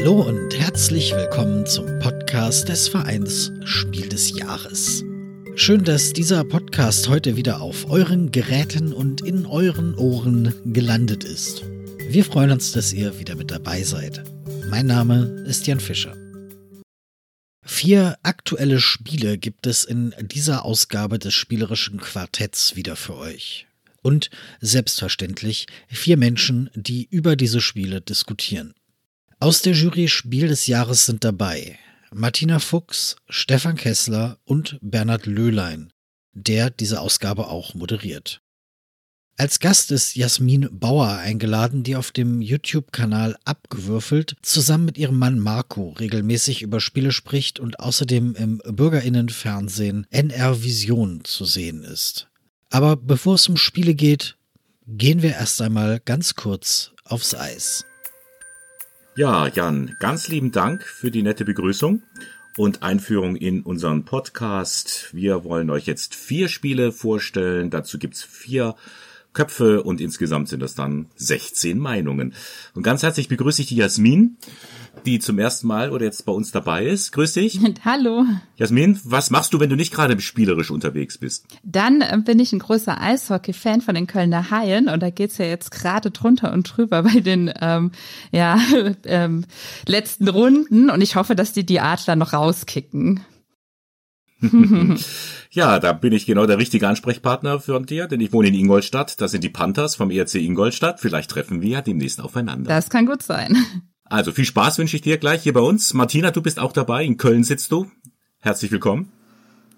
Hallo und herzlich willkommen zum Podcast des Vereins Spiel des Jahres. Schön, dass dieser Podcast heute wieder auf euren Geräten und in euren Ohren gelandet ist. Wir freuen uns, dass ihr wieder mit dabei seid. Mein Name ist Jan Fischer. Vier aktuelle Spiele gibt es in dieser Ausgabe des spielerischen Quartetts wieder für euch. Und selbstverständlich vier Menschen, die über diese Spiele diskutieren. Aus der Jury Spiel des Jahres sind dabei Martina Fuchs, Stefan Kessler und Bernhard Löhlein, der diese Ausgabe auch moderiert. Als Gast ist Jasmin Bauer eingeladen, die auf dem YouTube-Kanal Abgewürfelt zusammen mit ihrem Mann Marco regelmäßig über Spiele spricht und außerdem im Bürgerinnenfernsehen NR Vision zu sehen ist. Aber bevor es um Spiele geht, gehen wir erst einmal ganz kurz aufs Eis. Ja, Jan, ganz lieben Dank für die nette Begrüßung und Einführung in unseren Podcast. Wir wollen euch jetzt vier Spiele vorstellen. Dazu gibt's vier Köpfe und insgesamt sind das dann 16 Meinungen. Und ganz herzlich begrüße ich die Jasmin, die zum ersten Mal oder jetzt bei uns dabei ist. Grüß dich. Hallo. Jasmin, was machst du, wenn du nicht gerade spielerisch unterwegs bist? Dann äh, bin ich ein großer Eishockey-Fan von den Kölner Haien und da geht's ja jetzt gerade drunter und drüber bei den ähm, ja, ähm, letzten Runden und ich hoffe, dass die die Adler noch rauskicken. ja, da bin ich genau der richtige Ansprechpartner für dir, denn ich wohne in Ingolstadt. Das sind die Panthers vom ERC Ingolstadt. Vielleicht treffen wir ja demnächst aufeinander. Das kann gut sein. Also viel Spaß wünsche ich dir gleich hier bei uns. Martina, du bist auch dabei. In Köln sitzt du. Herzlich willkommen.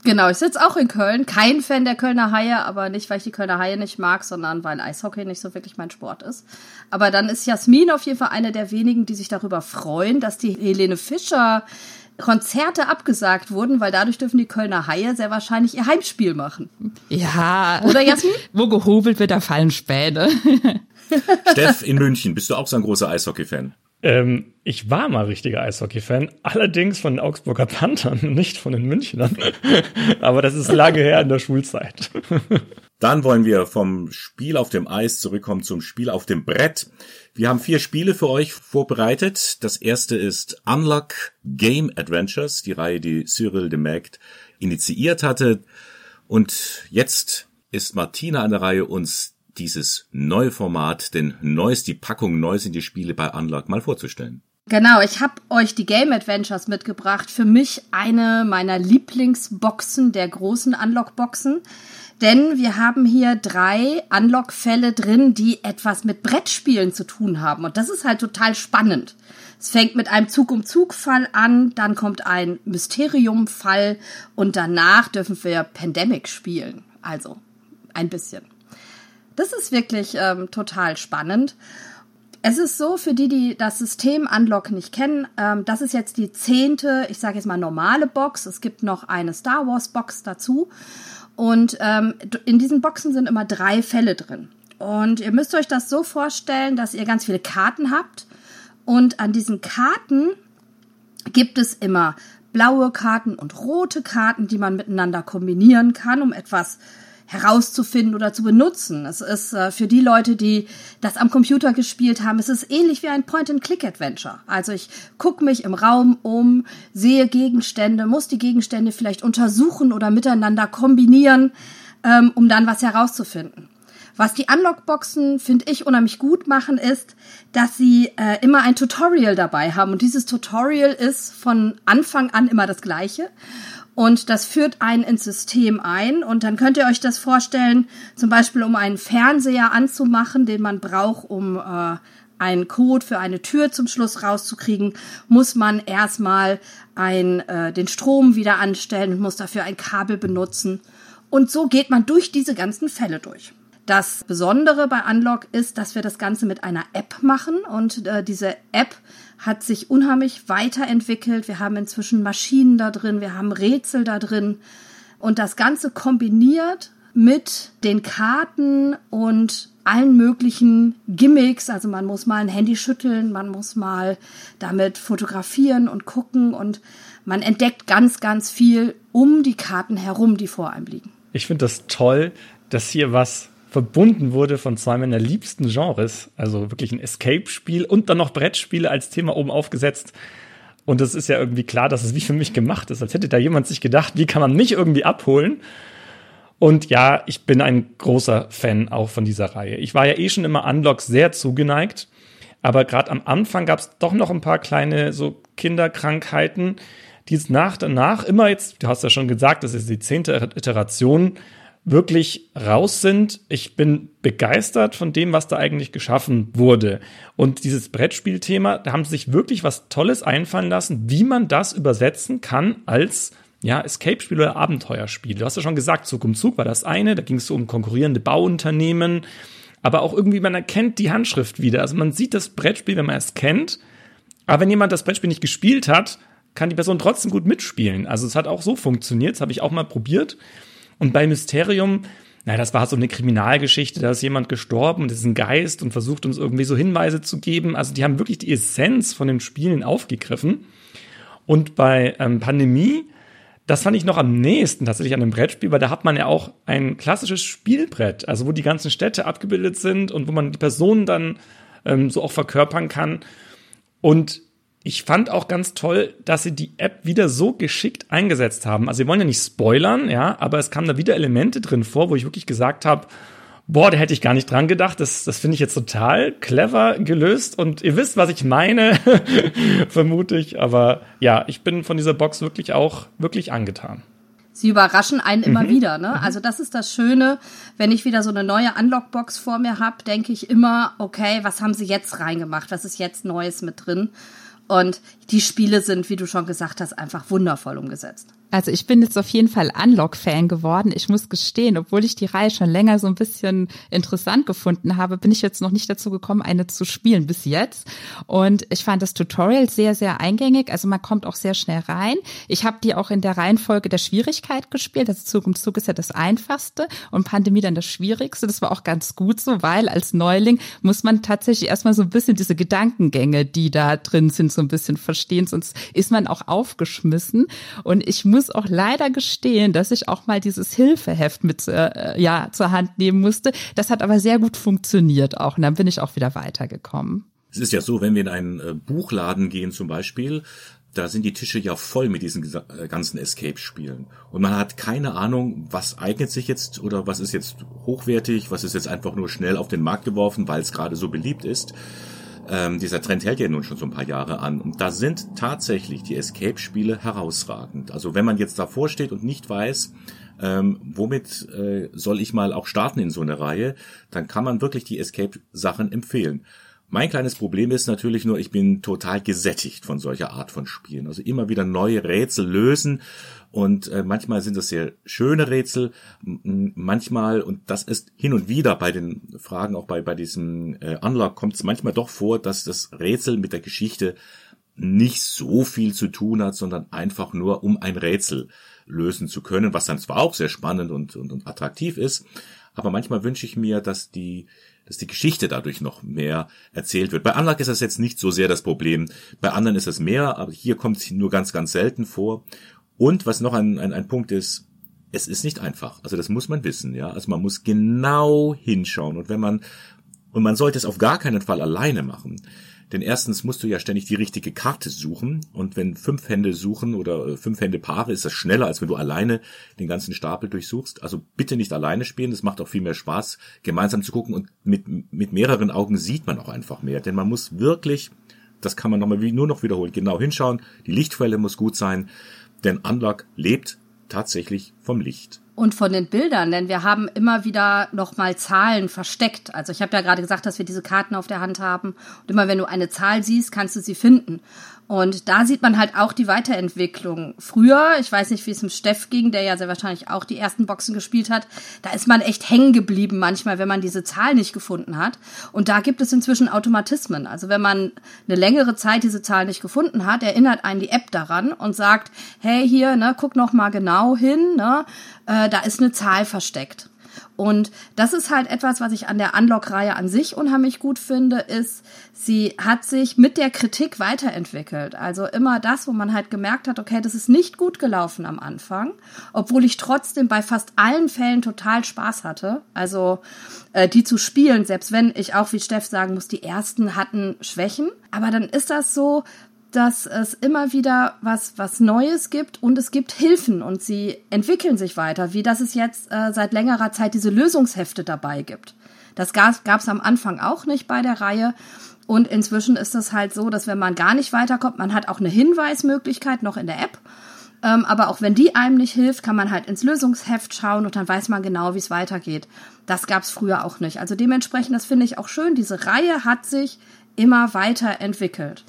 Genau, ich sitze auch in Köln. Kein Fan der Kölner Haie, aber nicht, weil ich die Kölner Haie nicht mag, sondern weil Eishockey nicht so wirklich mein Sport ist. Aber dann ist Jasmin auf jeden Fall eine der wenigen, die sich darüber freuen, dass die Helene Fischer Konzerte abgesagt wurden, weil dadurch dürfen die Kölner Haie sehr wahrscheinlich ihr Heimspiel machen. Ja. Oder Jasmin? Wo gehobelt wird, da fallen Späne. Steff in München, bist du auch so ein großer Eishockey-Fan? Ähm, ich war mal richtiger Eishockey-Fan, allerdings von den Augsburger Panthern, nicht von den Münchnern. Aber das ist lange her in der Schulzeit. Dann wollen wir vom Spiel auf dem Eis zurückkommen zum Spiel auf dem Brett. Wir haben vier Spiele für euch vorbereitet. Das erste ist Unlock Game Adventures, die Reihe, die Cyril de Maagd initiiert hatte. Und jetzt ist Martina an der Reihe, uns dieses neue Format, denn Neues, die Packung Neu sind die Spiele bei Unlock mal vorzustellen. Genau, ich habe euch die Game Adventures mitgebracht. Für mich eine meiner Lieblingsboxen der großen Unlock-Boxen. Denn wir haben hier drei Unlock-Fälle drin, die etwas mit Brettspielen zu tun haben. Und das ist halt total spannend. Es fängt mit einem Zug-um-Zug-Fall an, dann kommt ein Mysterium-Fall und danach dürfen wir Pandemic spielen. Also ein bisschen. Das ist wirklich ähm, total spannend. Es ist so, für die, die das System Unlock nicht kennen, ähm, das ist jetzt die zehnte, ich sage jetzt mal normale Box. Es gibt noch eine Star Wars Box dazu. Und ähm, in diesen Boxen sind immer drei Fälle drin. Und ihr müsst euch das so vorstellen, dass ihr ganz viele Karten habt. Und an diesen Karten gibt es immer blaue Karten und rote Karten, die man miteinander kombinieren kann, um etwas herauszufinden oder zu benutzen. Es ist äh, für die Leute, die das am Computer gespielt haben, es ist ähnlich wie ein Point-and-Click-Adventure. Also ich gucke mich im Raum um, sehe Gegenstände, muss die Gegenstände vielleicht untersuchen oder miteinander kombinieren, ähm, um dann was herauszufinden. Was die Unlockboxen, finde ich, unheimlich gut machen, ist, dass sie äh, immer ein Tutorial dabei haben. Und dieses Tutorial ist von Anfang an immer das gleiche. Und das führt einen ins System ein. Und dann könnt ihr euch das vorstellen, zum Beispiel um einen Fernseher anzumachen, den man braucht, um äh, einen Code für eine Tür zum Schluss rauszukriegen, muss man erstmal ein, äh, den Strom wieder anstellen und muss dafür ein Kabel benutzen. Und so geht man durch diese ganzen Fälle durch. Das Besondere bei Unlock ist, dass wir das Ganze mit einer App machen und äh, diese App hat sich unheimlich weiterentwickelt. Wir haben inzwischen Maschinen da drin, wir haben Rätsel da drin und das Ganze kombiniert mit den Karten und allen möglichen Gimmicks. Also man muss mal ein Handy schütteln, man muss mal damit fotografieren und gucken und man entdeckt ganz, ganz viel um die Karten herum, die vor einem liegen. Ich finde das toll, dass hier was verbunden wurde von zwei meiner liebsten Genres, also wirklich ein Escape-Spiel und dann noch Brettspiele als Thema oben aufgesetzt. Und es ist ja irgendwie klar, dass es wie für mich gemacht ist, als hätte da jemand sich gedacht, wie kann man mich irgendwie abholen? Und ja, ich bin ein großer Fan auch von dieser Reihe. Ich war ja eh schon immer Unlock sehr zugeneigt, aber gerade am Anfang gab es doch noch ein paar kleine so Kinderkrankheiten, die es nach danach immer jetzt, du hast ja schon gesagt, das ist die zehnte Iteration, wirklich raus sind. Ich bin begeistert von dem, was da eigentlich geschaffen wurde. Und dieses Brettspielthema, da haben sie sich wirklich was Tolles einfallen lassen, wie man das übersetzen kann als ja, Escape-Spiel oder Abenteuerspiel. Du hast ja schon gesagt, Zug um Zug war das eine, da ging es so um konkurrierende Bauunternehmen, aber auch irgendwie, man erkennt die Handschrift wieder. Also man sieht das Brettspiel, wenn man es kennt, aber wenn jemand das Brettspiel nicht gespielt hat, kann die Person trotzdem gut mitspielen. Also es hat auch so funktioniert, das habe ich auch mal probiert. Und bei Mysterium, na, das war so eine Kriminalgeschichte, da ist jemand gestorben, das ist ein Geist und versucht uns irgendwie so Hinweise zu geben. Also die haben wirklich die Essenz von den Spielen aufgegriffen. Und bei ähm, Pandemie, das fand ich noch am nächsten tatsächlich an einem Brettspiel, weil da hat man ja auch ein klassisches Spielbrett, also wo die ganzen Städte abgebildet sind und wo man die Personen dann ähm, so auch verkörpern kann. Und ich fand auch ganz toll, dass sie die App wieder so geschickt eingesetzt haben. Also sie wollen ja nicht spoilern, ja, aber es kamen da wieder Elemente drin vor, wo ich wirklich gesagt habe, boah, da hätte ich gar nicht dran gedacht. Das, das finde ich jetzt total clever gelöst und ihr wisst, was ich meine, vermute ich. Aber ja, ich bin von dieser Box wirklich auch wirklich angetan. Sie überraschen einen immer mhm. wieder, ne? Also das ist das Schöne, wenn ich wieder so eine neue Unlockbox vor mir habe, denke ich immer, okay, was haben sie jetzt reingemacht? Was ist jetzt Neues mit drin? Und die Spiele sind, wie du schon gesagt hast, einfach wundervoll umgesetzt. Also ich bin jetzt auf jeden Fall Unlock-Fan geworden. Ich muss gestehen, obwohl ich die Reihe schon länger so ein bisschen interessant gefunden habe, bin ich jetzt noch nicht dazu gekommen, eine zu spielen bis jetzt. Und ich fand das Tutorial sehr, sehr eingängig. Also man kommt auch sehr schnell rein. Ich habe die auch in der Reihenfolge der Schwierigkeit gespielt. Also Zug um Zug ist ja das Einfachste und Pandemie dann das Schwierigste. Das war auch ganz gut so, weil als Neuling muss man tatsächlich erstmal so ein bisschen diese Gedankengänge, die da drin sind, so ein bisschen verstehen. Sonst ist man auch aufgeschmissen. Und ich muss muss auch leider gestehen, dass ich auch mal dieses Hilfeheft mit äh, ja zur Hand nehmen musste. Das hat aber sehr gut funktioniert auch und dann bin ich auch wieder weitergekommen. Es ist ja so, wenn wir in einen äh, Buchladen gehen zum Beispiel, da sind die Tische ja voll mit diesen äh, ganzen Escape-Spielen. Und man hat keine Ahnung, was eignet sich jetzt oder was ist jetzt hochwertig, was ist jetzt einfach nur schnell auf den Markt geworfen, weil es gerade so beliebt ist. Ähm, dieser Trend hält ja nun schon so ein paar Jahre an. Und da sind tatsächlich die Escape-Spiele herausragend. Also wenn man jetzt davor steht und nicht weiß, ähm, womit äh, soll ich mal auch starten in so eine Reihe, dann kann man wirklich die Escape-Sachen empfehlen. Mein kleines Problem ist natürlich nur, ich bin total gesättigt von solcher Art von Spielen. Also immer wieder neue Rätsel lösen. Und äh, manchmal sind das sehr schöne Rätsel, manchmal, und das ist hin und wieder bei den Fragen, auch bei, bei diesem äh, Unlock, kommt es manchmal doch vor, dass das Rätsel mit der Geschichte nicht so viel zu tun hat, sondern einfach nur um ein Rätsel lösen zu können, was dann zwar auch sehr spannend und, und, und attraktiv ist, aber manchmal wünsche ich mir, dass die dass die Geschichte dadurch noch mehr erzählt wird. Bei Unlock ist das jetzt nicht so sehr das Problem. Bei anderen ist es mehr, aber hier kommt es nur ganz, ganz selten vor. Und was noch ein, ein, ein Punkt ist, es ist nicht einfach. Also das muss man wissen, ja. Also man muss genau hinschauen. Und wenn man, und man sollte es auf gar keinen Fall alleine machen. Denn erstens musst du ja ständig die richtige Karte suchen. Und wenn fünf Hände suchen oder äh, fünf Hände Paare, ist das schneller, als wenn du alleine den ganzen Stapel durchsuchst. Also bitte nicht alleine spielen. Das macht auch viel mehr Spaß, gemeinsam zu gucken. Und mit, mit mehreren Augen sieht man auch einfach mehr. Denn man muss wirklich, das kann man nochmal nur noch wiederholen, genau hinschauen. Die Lichtquelle muss gut sein denn Unlock lebt tatsächlich vom Licht. Und von den Bildern, denn wir haben immer wieder nochmal Zahlen versteckt. Also ich habe ja gerade gesagt, dass wir diese Karten auf der Hand haben. Und immer wenn du eine Zahl siehst, kannst du sie finden. Und da sieht man halt auch die Weiterentwicklung. Früher, ich weiß nicht, wie es im Steff ging, der ja sehr wahrscheinlich auch die ersten Boxen gespielt hat, da ist man echt hängen geblieben manchmal, wenn man diese Zahl nicht gefunden hat. Und da gibt es inzwischen Automatismen. Also wenn man eine längere Zeit diese Zahl nicht gefunden hat, erinnert einen die App daran und sagt, hey hier, ne, guck noch mal genau hin, ne, äh, da ist eine Zahl versteckt. Und das ist halt etwas, was ich an der Unlock-Reihe an sich unheimlich gut finde, ist, sie hat sich mit der Kritik weiterentwickelt. Also immer das, wo man halt gemerkt hat, okay, das ist nicht gut gelaufen am Anfang, obwohl ich trotzdem bei fast allen Fällen total Spaß hatte. Also äh, die zu spielen, selbst wenn ich auch, wie Steff sagen muss, die ersten hatten Schwächen. Aber dann ist das so, dass es immer wieder was, was Neues gibt und es gibt Hilfen und sie entwickeln sich weiter, wie dass es jetzt äh, seit längerer Zeit diese Lösungshefte dabei gibt. Das gab es am Anfang auch nicht bei der Reihe. Und inzwischen ist es halt so, dass wenn man gar nicht weiterkommt, man hat auch eine Hinweismöglichkeit noch in der App. Ähm, aber auch wenn die einem nicht hilft, kann man halt ins Lösungsheft schauen und dann weiß man genau, wie es weitergeht. Das gab es früher auch nicht. Also dementsprechend, das finde ich auch schön. Diese Reihe hat sich immer weiterentwickelt.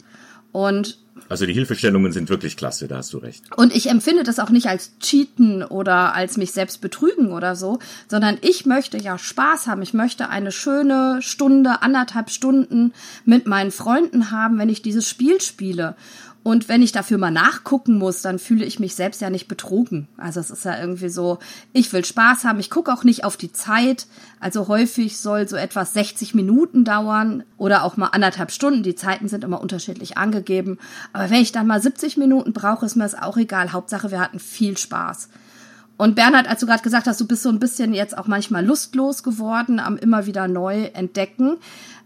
Und also die Hilfestellungen sind wirklich klasse, da hast du recht. Und ich empfinde das auch nicht als Cheaten oder als mich selbst betrügen oder so, sondern ich möchte ja Spaß haben. Ich möchte eine schöne Stunde, anderthalb Stunden mit meinen Freunden haben, wenn ich dieses Spiel spiele. Und wenn ich dafür mal nachgucken muss, dann fühle ich mich selbst ja nicht betrogen. Also es ist ja irgendwie so, ich will Spaß haben, ich gucke auch nicht auf die Zeit. Also häufig soll so etwas 60 Minuten dauern oder auch mal anderthalb Stunden. Die Zeiten sind immer unterschiedlich angegeben. Aber wenn ich dann mal 70 Minuten brauche, ist mir das auch egal. Hauptsache, wir hatten viel Spaß. Und Bernhard, als du gerade gesagt hast, du bist so ein bisschen jetzt auch manchmal lustlos geworden am immer wieder neu entdecken.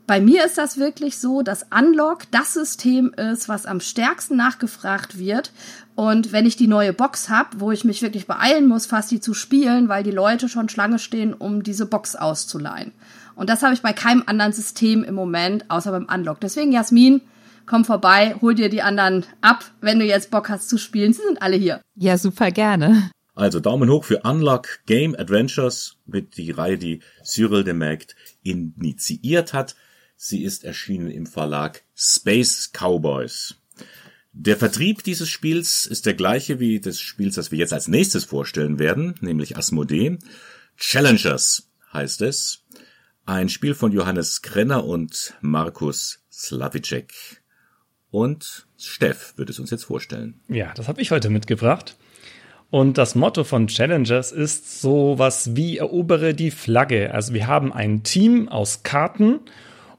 Bei mir ist das wirklich so, dass Unlock das System ist, was am stärksten nachgefragt wird. Und wenn ich die neue Box habe, wo ich mich wirklich beeilen muss, fast die zu spielen, weil die Leute schon Schlange stehen, um diese Box auszuleihen. Und das habe ich bei keinem anderen System im Moment, außer beim Unlock. Deswegen, Jasmin, komm vorbei, hol dir die anderen ab, wenn du jetzt Bock hast zu spielen. Sie sind alle hier. Ja, super gerne. Also Daumen hoch für Unlock Game Adventures mit die Reihe, die Cyril de Maagd initiiert hat. Sie ist erschienen im Verlag Space Cowboys. Der Vertrieb dieses Spiels ist der gleiche wie des Spiels, das wir jetzt als nächstes vorstellen werden, nämlich Asmodee. Challengers heißt es. Ein Spiel von Johannes Krenner und Markus Slavicek. Und Steff wird es uns jetzt vorstellen. Ja, das habe ich heute mitgebracht. Und das Motto von Challengers ist sowas wie erobere die Flagge. Also wir haben ein Team aus Karten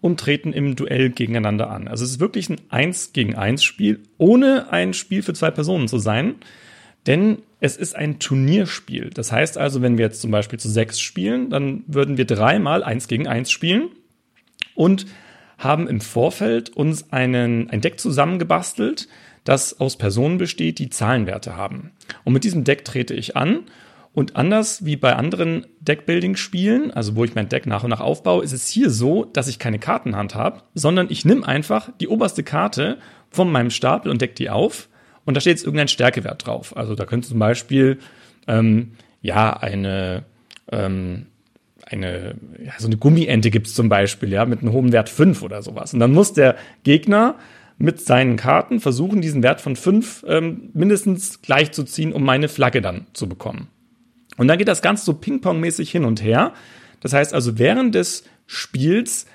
und treten im Duell gegeneinander an. Also es ist wirklich ein Eins gegen eins Spiel, ohne ein Spiel für zwei Personen zu sein. Denn es ist ein Turnierspiel. Das heißt also, wenn wir jetzt zum Beispiel zu sechs spielen, dann würden wir dreimal eins gegen eins spielen und haben im Vorfeld uns einen, ein Deck zusammengebastelt, das aus Personen besteht, die Zahlenwerte haben. Und mit diesem Deck trete ich an und anders wie bei anderen Deckbuilding-Spielen, also wo ich mein Deck nach und nach aufbaue, ist es hier so, dass ich keine Kartenhand habe, sondern ich nehme einfach die oberste Karte von meinem Stapel und deck die auf und da steht jetzt irgendein Stärkewert drauf. Also da könnte zum Beispiel ähm, ja eine ähm, eine ja, so eine Gummiente gibt's zum Beispiel ja mit einem hohen Wert 5 oder sowas. Und dann muss der Gegner mit seinen Karten versuchen, diesen Wert von 5 ähm, mindestens gleichzuziehen, um meine Flagge dann zu bekommen. Und dann geht das Ganze so Ping-Pong-mäßig hin und her. Das heißt also, während des Spiels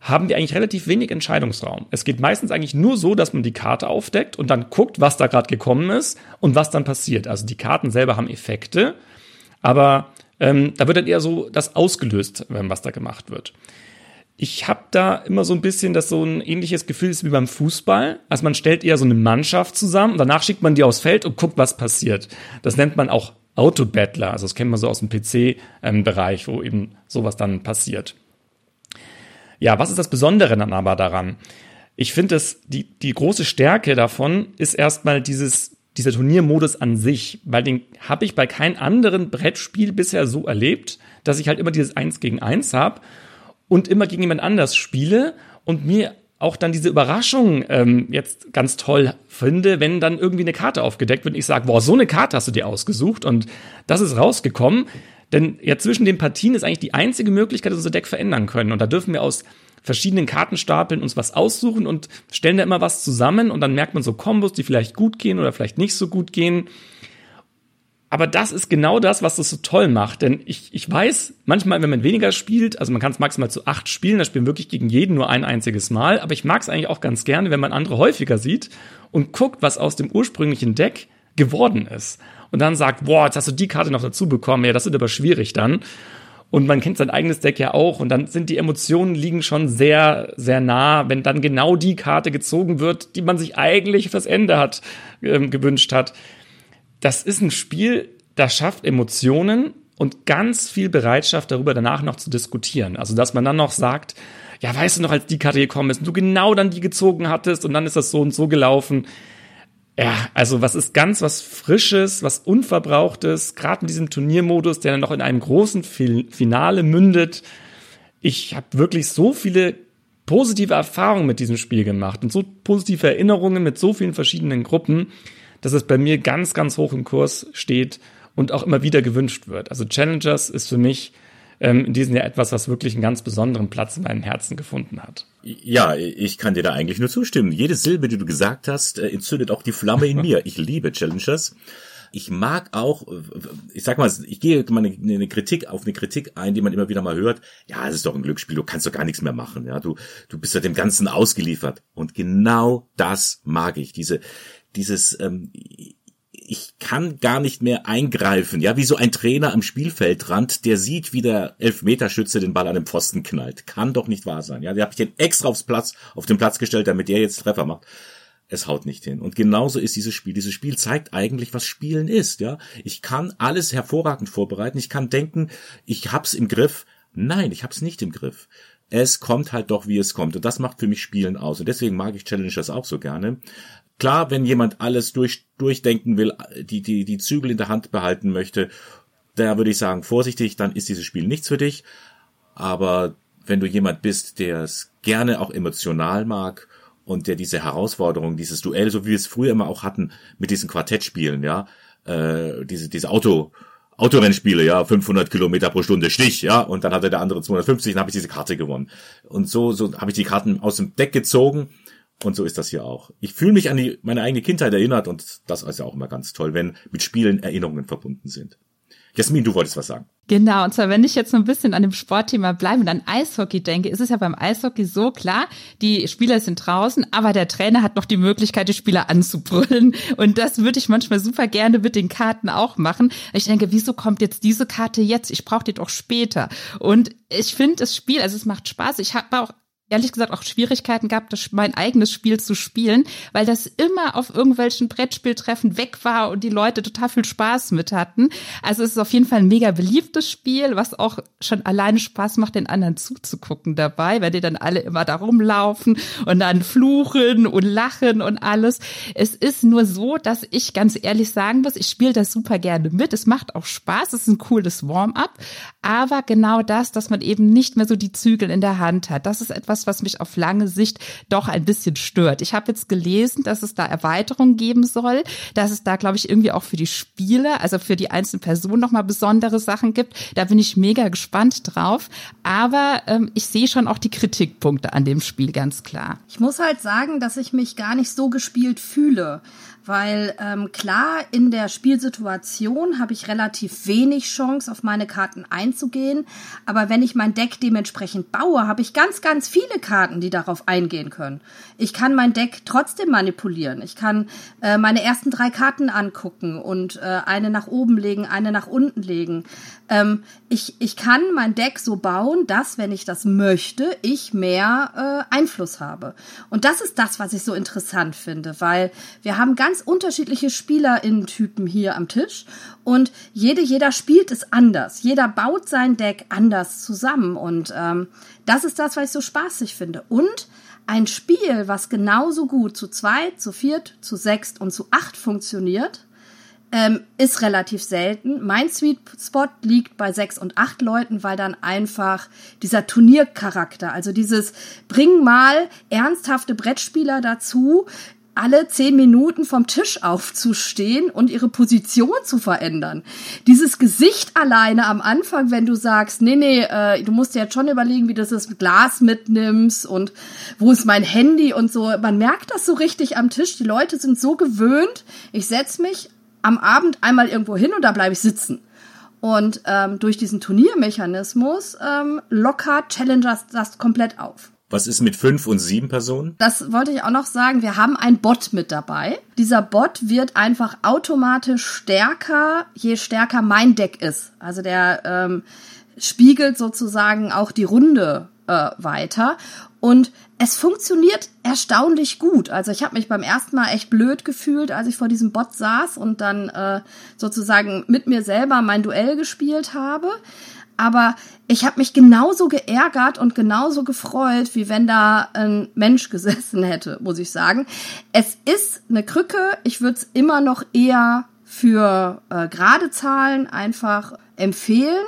haben wir eigentlich relativ wenig Entscheidungsraum. Es geht meistens eigentlich nur so, dass man die Karte aufdeckt und dann guckt, was da gerade gekommen ist und was dann passiert. Also die Karten selber haben Effekte, aber ähm, da wird dann eher so das ausgelöst, was da gemacht wird. Ich habe da immer so ein bisschen das so ein ähnliches Gefühl ist wie beim Fußball. Also man stellt eher so eine Mannschaft zusammen, danach schickt man die aufs Feld und guckt, was passiert. Das nennt man auch Autobattler. Also das kennt man so aus dem PC-Bereich, wo eben sowas dann passiert. Ja, was ist das Besondere dann aber daran? Ich finde, die, die große Stärke davon ist erstmal dieses, dieser Turniermodus an sich, weil den habe ich bei keinem anderen Brettspiel bisher so erlebt, dass ich halt immer dieses Eins gegen Eins habe und immer gegen jemand anders spiele und mir auch dann diese Überraschung ähm, jetzt ganz toll finde, wenn dann irgendwie eine Karte aufgedeckt wird und ich sage, boah, so eine Karte hast du dir ausgesucht und das ist rausgekommen. Denn ja, zwischen den Partien ist eigentlich die einzige Möglichkeit, dass wir unser Deck verändern können. Und da dürfen wir aus verschiedenen Kartenstapeln uns was aussuchen und stellen da immer was zusammen und dann merkt man so Kombos, die vielleicht gut gehen oder vielleicht nicht so gut gehen. Aber das ist genau das, was das so toll macht. Denn ich, ich weiß, manchmal, wenn man weniger spielt, also man kann es maximal zu acht spielen, da spielen wirklich gegen jeden nur ein einziges Mal. Aber ich mag es eigentlich auch ganz gerne, wenn man andere häufiger sieht und guckt, was aus dem ursprünglichen Deck geworden ist. Und dann sagt, boah, jetzt hast du die Karte noch dazu bekommen, ja, das wird aber schwierig dann. und man kennt sein eigenes Deck ja auch und dann sind die Emotionen liegen schon sehr, sehr nah, wenn dann genau die Karte gezogen wird, die man sich eigentlich fürs Ende hat, ähm, gewünscht hat. Das ist ein Spiel, das schafft Emotionen und ganz viel Bereitschaft darüber danach noch zu diskutieren. Also, dass man dann noch sagt, ja, weißt du noch, als die Karte gekommen ist und du genau dann die gezogen hattest und dann ist das so und so gelaufen. Ja, also was ist ganz was Frisches, was Unverbrauchtes, gerade in diesem Turniermodus, der dann noch in einem großen Finale mündet. Ich habe wirklich so viele positive Erfahrungen mit diesem Spiel gemacht und so positive Erinnerungen mit so vielen verschiedenen Gruppen, dass es bei mir ganz, ganz hoch im Kurs steht und auch immer wieder gewünscht wird. Also Challengers ist für mich ähm, in diesem Jahr etwas, was wirklich einen ganz besonderen Platz in meinem Herzen gefunden hat. Ja, ich kann dir da eigentlich nur zustimmen. Jede Silbe, die du gesagt hast, äh, entzündet auch die Flamme in mir. Ich liebe Challengers. Ich mag auch, ich sag mal, ich gehe mal eine, eine, Kritik auf eine Kritik ein, die man immer wieder mal hört. Ja, es ist doch ein Glücksspiel, du kannst doch gar nichts mehr machen. Ja, du, du bist ja dem Ganzen ausgeliefert. Und genau das mag ich. Diese, dieses, ähm, ich kann gar nicht mehr eingreifen, ja, wie so ein Trainer am Spielfeldrand, der sieht, wie der Elfmeterschütze den Ball an den Pfosten knallt. Kann doch nicht wahr sein, ja. Der habe ich den extra aufs Platz, auf den Platz gestellt, damit der jetzt Treffer macht. Es haut nicht hin. Und genauso ist dieses Spiel. Dieses Spiel zeigt eigentlich, was Spielen ist, ja. Ich kann alles hervorragend vorbereiten. Ich kann denken, ich hab's im Griff. Nein, ich hab's nicht im Griff es kommt halt doch, wie es kommt. Und das macht für mich Spielen aus. Und deswegen mag ich Challengers auch so gerne. Klar, wenn jemand alles durch, durchdenken will, die, die, die Zügel in der Hand behalten möchte, da würde ich sagen, vorsichtig, dann ist dieses Spiel nichts für dich. Aber wenn du jemand bist, der es gerne auch emotional mag und der diese Herausforderung, dieses Duell, so wie wir es früher immer auch hatten, mit diesen Quartettspielen, ja, äh, diese, diese Auto, Autorennspiele, ja, 500 Kilometer pro Stunde Stich, ja, und dann hatte der andere 250, dann habe ich diese Karte gewonnen. Und so, so habe ich die Karten aus dem Deck gezogen und so ist das hier auch. Ich fühle mich an die, meine eigene Kindheit erinnert und das ist ja auch immer ganz toll, wenn mit Spielen Erinnerungen verbunden sind. Jasmin, du wolltest was sagen. Genau, und zwar, wenn ich jetzt so ein bisschen an dem Sportthema bleibe und an Eishockey denke, ist es ja beim Eishockey so klar, die Spieler sind draußen, aber der Trainer hat noch die Möglichkeit, die Spieler anzubrüllen. Und das würde ich manchmal super gerne mit den Karten auch machen. Ich denke, wieso kommt jetzt diese Karte jetzt? Ich brauche die doch später. Und ich finde das Spiel, also es macht Spaß. Ich habe auch ehrlich gesagt auch Schwierigkeiten gehabt, das, mein eigenes Spiel zu spielen, weil das immer auf irgendwelchen Brettspieltreffen weg war und die Leute total viel Spaß mit hatten. Also es ist auf jeden Fall ein mega beliebtes Spiel, was auch schon alleine Spaß macht, den anderen zuzugucken dabei, weil die dann alle immer da rumlaufen und dann fluchen und lachen und alles. Es ist nur so, dass ich ganz ehrlich sagen muss, ich spiele das super gerne mit. Es macht auch Spaß, es ist ein cooles Warm-up, aber genau das, dass man eben nicht mehr so die Zügel in der Hand hat, das ist etwas, etwas, was mich auf lange Sicht doch ein bisschen stört. Ich habe jetzt gelesen, dass es da Erweiterungen geben soll, dass es da, glaube ich, irgendwie auch für die Spiele, also für die einzelnen Personen nochmal besondere Sachen gibt. Da bin ich mega gespannt drauf. Aber ähm, ich sehe schon auch die Kritikpunkte an dem Spiel ganz klar. Ich muss halt sagen, dass ich mich gar nicht so gespielt fühle weil ähm, klar in der Spielsituation habe ich relativ wenig Chance, auf meine Karten einzugehen, aber wenn ich mein Deck dementsprechend baue, habe ich ganz, ganz viele Karten, die darauf eingehen können. Ich kann mein Deck trotzdem manipulieren. Ich kann äh, meine ersten drei Karten angucken und äh, eine nach oben legen, eine nach unten legen. Ähm, ich, ich kann mein Deck so bauen, dass, wenn ich das möchte, ich mehr äh, Einfluss habe. Und das ist das, was ich so interessant finde, weil wir haben ganz unterschiedliche SpielerInnen-Typen hier am Tisch und jede, jeder spielt es anders. Jeder baut sein Deck anders zusammen und ähm, das ist das, was ich so spaßig finde. Und ein Spiel, was genauso gut zu zweit, zu viert, zu sechst und zu acht funktioniert, ähm, ist relativ selten. Mein Sweet Spot liegt bei sechs und acht Leuten, weil dann einfach dieser Turniercharakter, also dieses bring mal ernsthafte Brettspieler dazu, alle zehn Minuten vom Tisch aufzustehen und ihre Position zu verändern. Dieses Gesicht alleine am Anfang, wenn du sagst, nee, nee, äh, du musst dir jetzt schon überlegen, wie du das Glas mitnimmst und wo ist mein Handy und so. Man merkt das so richtig am Tisch. Die Leute sind so gewöhnt. Ich setz mich am Abend einmal irgendwo hin und da bleibe ich sitzen. Und ähm, durch diesen Turniermechanismus ähm, lockert Challengers das komplett auf. Was ist mit fünf und sieben Personen? Das wollte ich auch noch sagen. Wir haben einen Bot mit dabei. Dieser Bot wird einfach automatisch stärker, je stärker mein Deck ist. Also der ähm, spiegelt sozusagen auch die Runde äh, weiter. Und es funktioniert erstaunlich gut. Also ich habe mich beim ersten Mal echt blöd gefühlt, als ich vor diesem Bot saß und dann äh, sozusagen mit mir selber mein Duell gespielt habe. Aber ich habe mich genauso geärgert und genauso gefreut, wie wenn da ein Mensch gesessen hätte, muss ich sagen. Es ist eine Krücke. Ich würde es immer noch eher für äh, gerade Zahlen einfach empfehlen,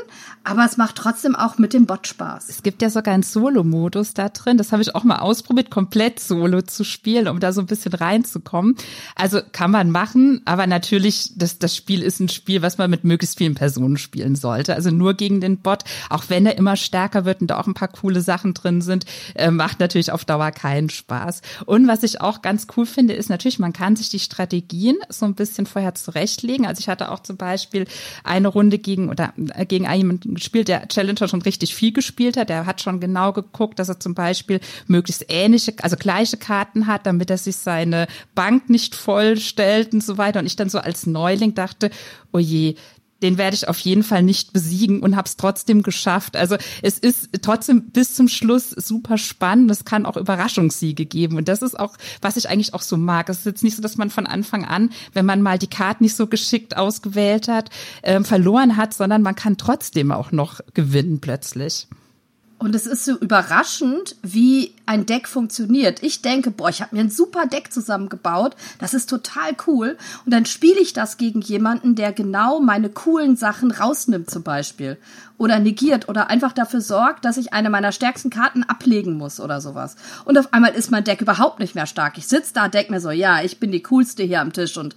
aber es macht trotzdem auch mit dem Bot Spaß. Es gibt ja sogar einen Solo-Modus da drin. Das habe ich auch mal ausprobiert, komplett Solo zu spielen, um da so ein bisschen reinzukommen. Also kann man machen, aber natürlich, das, das Spiel ist ein Spiel, was man mit möglichst vielen Personen spielen sollte. Also nur gegen den Bot, auch wenn er immer stärker wird und da auch ein paar coole Sachen drin sind, äh, macht natürlich auf Dauer keinen Spaß. Und was ich auch ganz cool finde, ist natürlich, man kann sich die Strategien so ein bisschen vorher zurechtlegen. Also ich hatte auch zum Beispiel eine Runde gegen oder äh, gegen jemanden gespielt, der Challenger schon richtig viel gespielt hat. Der hat schon genau geguckt, dass er zum Beispiel möglichst ähnliche, also gleiche Karten hat, damit er sich seine Bank nicht vollstellt und so weiter. Und ich dann so als Neuling dachte, oh je, den werde ich auf jeden Fall nicht besiegen und habe es trotzdem geschafft. Also es ist trotzdem bis zum Schluss super spannend. Es kann auch Überraschungssiege geben und das ist auch, was ich eigentlich auch so mag. Es ist jetzt nicht so, dass man von Anfang an, wenn man mal die Karten nicht so geschickt ausgewählt hat, äh, verloren hat, sondern man kann trotzdem auch noch gewinnen plötzlich. Und es ist so überraschend, wie ein Deck funktioniert. Ich denke, boah, ich habe mir ein super Deck zusammengebaut. Das ist total cool. Und dann spiele ich das gegen jemanden, der genau meine coolen Sachen rausnimmt zum Beispiel oder negiert oder einfach dafür sorgt, dass ich eine meiner stärksten Karten ablegen muss oder sowas. Und auf einmal ist mein Deck überhaupt nicht mehr stark. Ich sitze da, denk mir so, ja, ich bin die coolste hier am Tisch und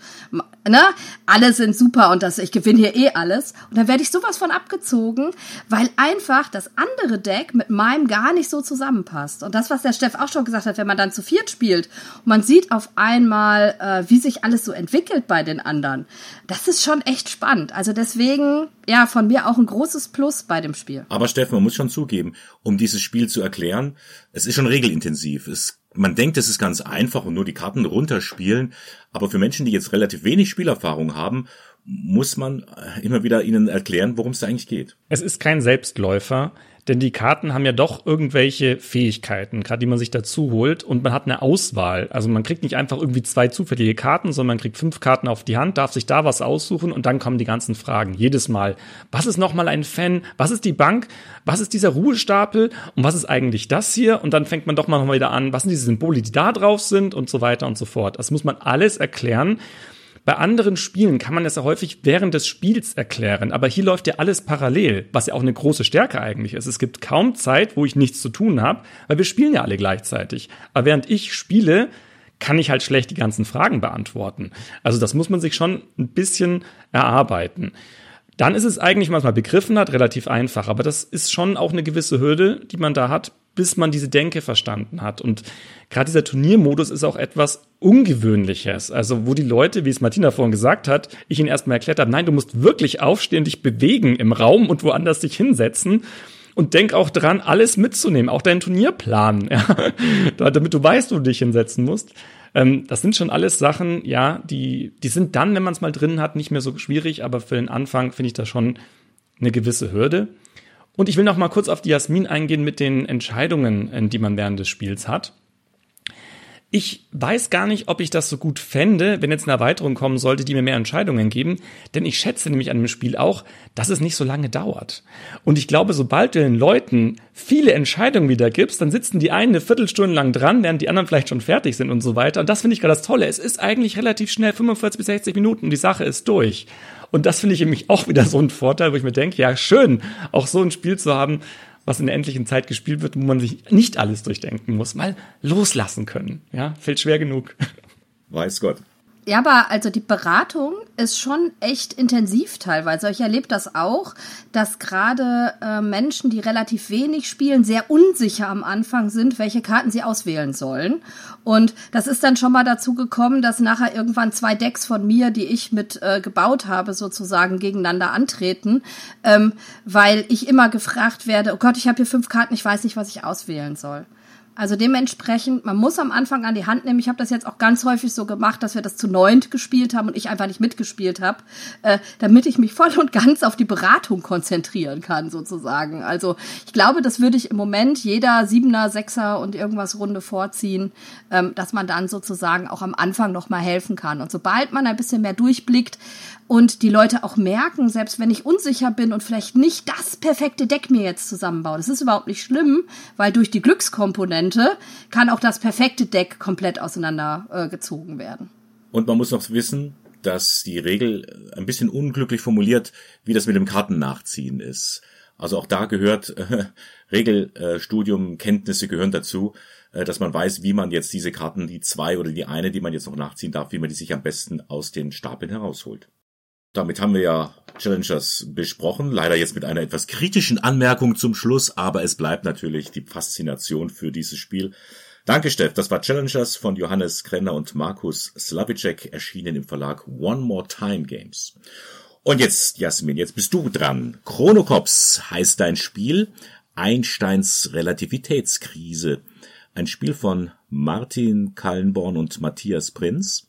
ne, alle sind super und das, ich gewinne hier eh alles. Und dann werde ich sowas von abgezogen, weil einfach das andere Deck mit meinem gar nicht so zusammenpasst. Und das, was der Steff auch schon gesagt hat, wenn man dann zu viert spielt und man sieht auf einmal, äh, wie sich alles so entwickelt bei den anderen, das ist schon echt spannend. Also deswegen, ja, von mir auch ein großes Plus bei dem Spiel. Aber Steffen, man muss schon zugeben, um dieses Spiel zu erklären, es ist schon regelintensiv. Es, man denkt, es ist ganz einfach und nur die Karten runterspielen. Aber für Menschen, die jetzt relativ wenig Spielerfahrung haben, muss man immer wieder ihnen erklären, worum es eigentlich geht. Es ist kein Selbstläufer. Denn die Karten haben ja doch irgendwelche Fähigkeiten, gerade die man sich dazu holt. Und man hat eine Auswahl. Also man kriegt nicht einfach irgendwie zwei zufällige Karten, sondern man kriegt fünf Karten auf die Hand, darf sich da was aussuchen und dann kommen die ganzen Fragen. Jedes Mal. Was ist nochmal ein Fan? Was ist die Bank? Was ist dieser Ruhestapel? Und was ist eigentlich das hier? Und dann fängt man doch mal wieder an, was sind diese Symbole, die da drauf sind und so weiter und so fort. Das muss man alles erklären. Bei anderen Spielen kann man das ja häufig während des Spiels erklären, aber hier läuft ja alles parallel, was ja auch eine große Stärke eigentlich ist. Es gibt kaum Zeit, wo ich nichts zu tun habe, weil wir spielen ja alle gleichzeitig. Aber während ich spiele, kann ich halt schlecht die ganzen Fragen beantworten. Also das muss man sich schon ein bisschen erarbeiten. Dann ist es eigentlich, wenn man es mal begriffen hat, relativ einfach. Aber das ist schon auch eine gewisse Hürde, die man da hat, bis man diese Denke verstanden hat. Und gerade dieser Turniermodus ist auch etwas Ungewöhnliches. Also, wo die Leute, wie es Martina vorhin gesagt hat, ich ihnen erstmal erklärt habe, nein, du musst wirklich aufstehen, dich bewegen im Raum und woanders dich hinsetzen. Und denk auch dran, alles mitzunehmen, auch deinen Turnierplan, ja, damit du weißt, wo du dich hinsetzen musst. Ähm, das sind schon alles Sachen, ja, die, die sind dann, wenn man es mal drin hat, nicht mehr so schwierig, aber für den Anfang finde ich das schon eine gewisse Hürde. Und ich will noch mal kurz auf die Jasmin eingehen mit den Entscheidungen, äh, die man während des Spiels hat. Ich weiß gar nicht, ob ich das so gut fände, wenn jetzt eine Erweiterung kommen sollte, die mir mehr Entscheidungen geben, denn ich schätze nämlich an dem Spiel auch, dass es nicht so lange dauert. Und ich glaube, sobald du den Leuten viele Entscheidungen wieder gibst, dann sitzen die einen eine Viertelstunde lang dran, während die anderen vielleicht schon fertig sind und so weiter. Und das finde ich gerade das Tolle. Es ist eigentlich relativ schnell, 45 bis 60 Minuten, und die Sache ist durch. Und das finde ich nämlich auch wieder so ein Vorteil, wo ich mir denke, ja, schön, auch so ein Spiel zu haben, was in der endlichen Zeit gespielt wird, wo man sich nicht alles durchdenken muss, mal loslassen können. Ja, fällt schwer genug. Weiß Gott. Ja, aber also die Beratung ist schon echt intensiv teilweise. Ich erlebe das auch, dass gerade äh, Menschen, die relativ wenig spielen, sehr unsicher am Anfang sind, welche Karten sie auswählen sollen. Und das ist dann schon mal dazu gekommen, dass nachher irgendwann zwei Decks von mir, die ich mit äh, gebaut habe, sozusagen gegeneinander antreten, ähm, weil ich immer gefragt werde, oh Gott, ich habe hier fünf Karten, ich weiß nicht, was ich auswählen soll. Also dementsprechend, man muss am Anfang an die Hand nehmen. Ich habe das jetzt auch ganz häufig so gemacht, dass wir das zu neunt gespielt haben und ich einfach nicht mitgespielt habe, äh, damit ich mich voll und ganz auf die Beratung konzentrieren kann, sozusagen. Also ich glaube, das würde ich im Moment jeder Siebener, Sechser und irgendwas Runde vorziehen, ähm, dass man dann sozusagen auch am Anfang noch mal helfen kann. Und sobald man ein bisschen mehr durchblickt, und die Leute auch merken, selbst wenn ich unsicher bin und vielleicht nicht das perfekte Deck mir jetzt zusammenbaue. Das ist überhaupt nicht schlimm, weil durch die Glückskomponente kann auch das perfekte Deck komplett auseinandergezogen äh, werden. Und man muss noch wissen, dass die Regel ein bisschen unglücklich formuliert, wie das mit dem Kartennachziehen ist. Also auch da gehört äh, Regelstudium, Kenntnisse gehören dazu, äh, dass man weiß, wie man jetzt diese Karten, die zwei oder die eine, die man jetzt noch nachziehen darf, wie man die sich am besten aus den Stapeln herausholt. Damit haben wir ja Challengers besprochen, leider jetzt mit einer etwas kritischen Anmerkung zum Schluss, aber es bleibt natürlich die Faszination für dieses Spiel. Danke, Steff. Das war Challengers von Johannes Krenner und Markus Slavicek, erschienen im Verlag One More Time Games. Und jetzt, Jasmin, jetzt bist du dran. Chronocops heißt dein Spiel. Einsteins Relativitätskrise. Ein Spiel von Martin Kallenborn und Matthias Prinz.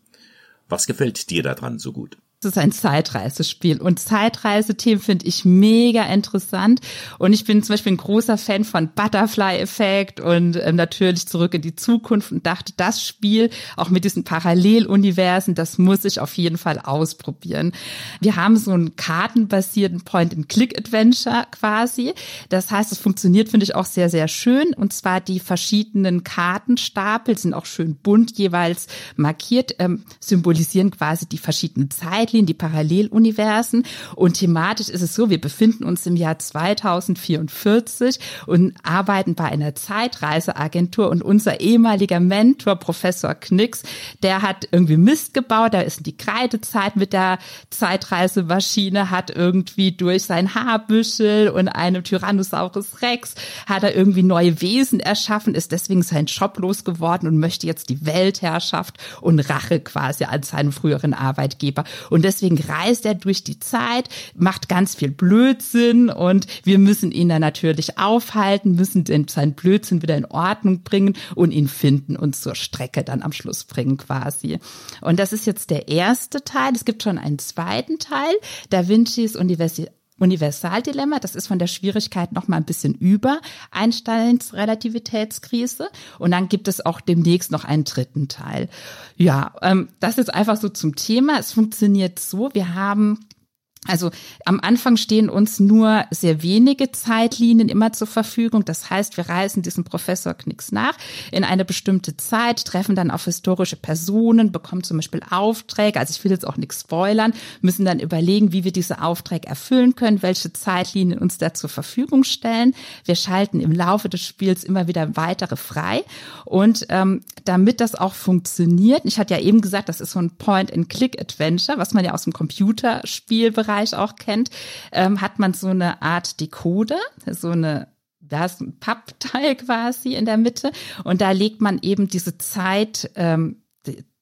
Was gefällt dir daran so gut? Das ist ein Zeitreisespiel und Zeitreisethemen finde ich mega interessant und ich bin zum Beispiel ein großer Fan von Butterfly-Effekt und ähm, natürlich zurück in die Zukunft und dachte, das Spiel auch mit diesen Paralleluniversen, das muss ich auf jeden Fall ausprobieren. Wir haben so einen kartenbasierten Point-and-Click-Adventure quasi. Das heißt, es funktioniert, finde ich, auch sehr, sehr schön und zwar die verschiedenen Kartenstapel sind auch schön bunt jeweils markiert, ähm, symbolisieren quasi die verschiedenen Zeiten Zeitlinien, die Paralleluniversen. Und thematisch ist es so, wir befinden uns im Jahr 2044 und arbeiten bei einer Zeitreiseagentur und unser ehemaliger Mentor, Professor Knicks, der hat irgendwie Mist gebaut, da ist die Kreidezeit mit der Zeitreisemaschine, hat irgendwie durch sein Haarbüschel und einem Tyrannosaurus Rex hat er irgendwie neue Wesen erschaffen, ist deswegen sein Job losgeworden und möchte jetzt die Weltherrschaft und Rache quasi an seinem früheren Arbeitgeber. Und deswegen reist er durch die Zeit, macht ganz viel Blödsinn und wir müssen ihn dann natürlich aufhalten, müssen den, seinen Blödsinn wieder in Ordnung bringen und ihn finden und zur Strecke dann am Schluss bringen quasi. Und das ist jetzt der erste Teil. Es gibt schon einen zweiten Teil, Da Vinci's Universität Universaldilemma, das ist von der Schwierigkeit noch mal ein bisschen über Einsteins Relativitätskrise. Und dann gibt es auch demnächst noch einen dritten Teil. Ja, ähm, das ist einfach so zum Thema. Es funktioniert so, wir haben also am Anfang stehen uns nur sehr wenige Zeitlinien immer zur Verfügung. Das heißt, wir reisen diesem Professor Knicks nach in eine bestimmte Zeit, treffen dann auf historische Personen, bekommen zum Beispiel Aufträge. Also ich will jetzt auch nichts spoilern, müssen dann überlegen, wie wir diese Aufträge erfüllen können, welche Zeitlinien uns da zur Verfügung stellen. Wir schalten im Laufe des Spiels immer wieder weitere frei. Und ähm, damit das auch funktioniert, ich hatte ja eben gesagt, das ist so ein Point-and-Click-Adventure, was man ja aus dem Computerspielbereich Bereich auch kennt, ähm, hat man so eine Art Decoder, so eine da ist ein Pappteil quasi in der Mitte und da legt man eben diese Zeit, ähm,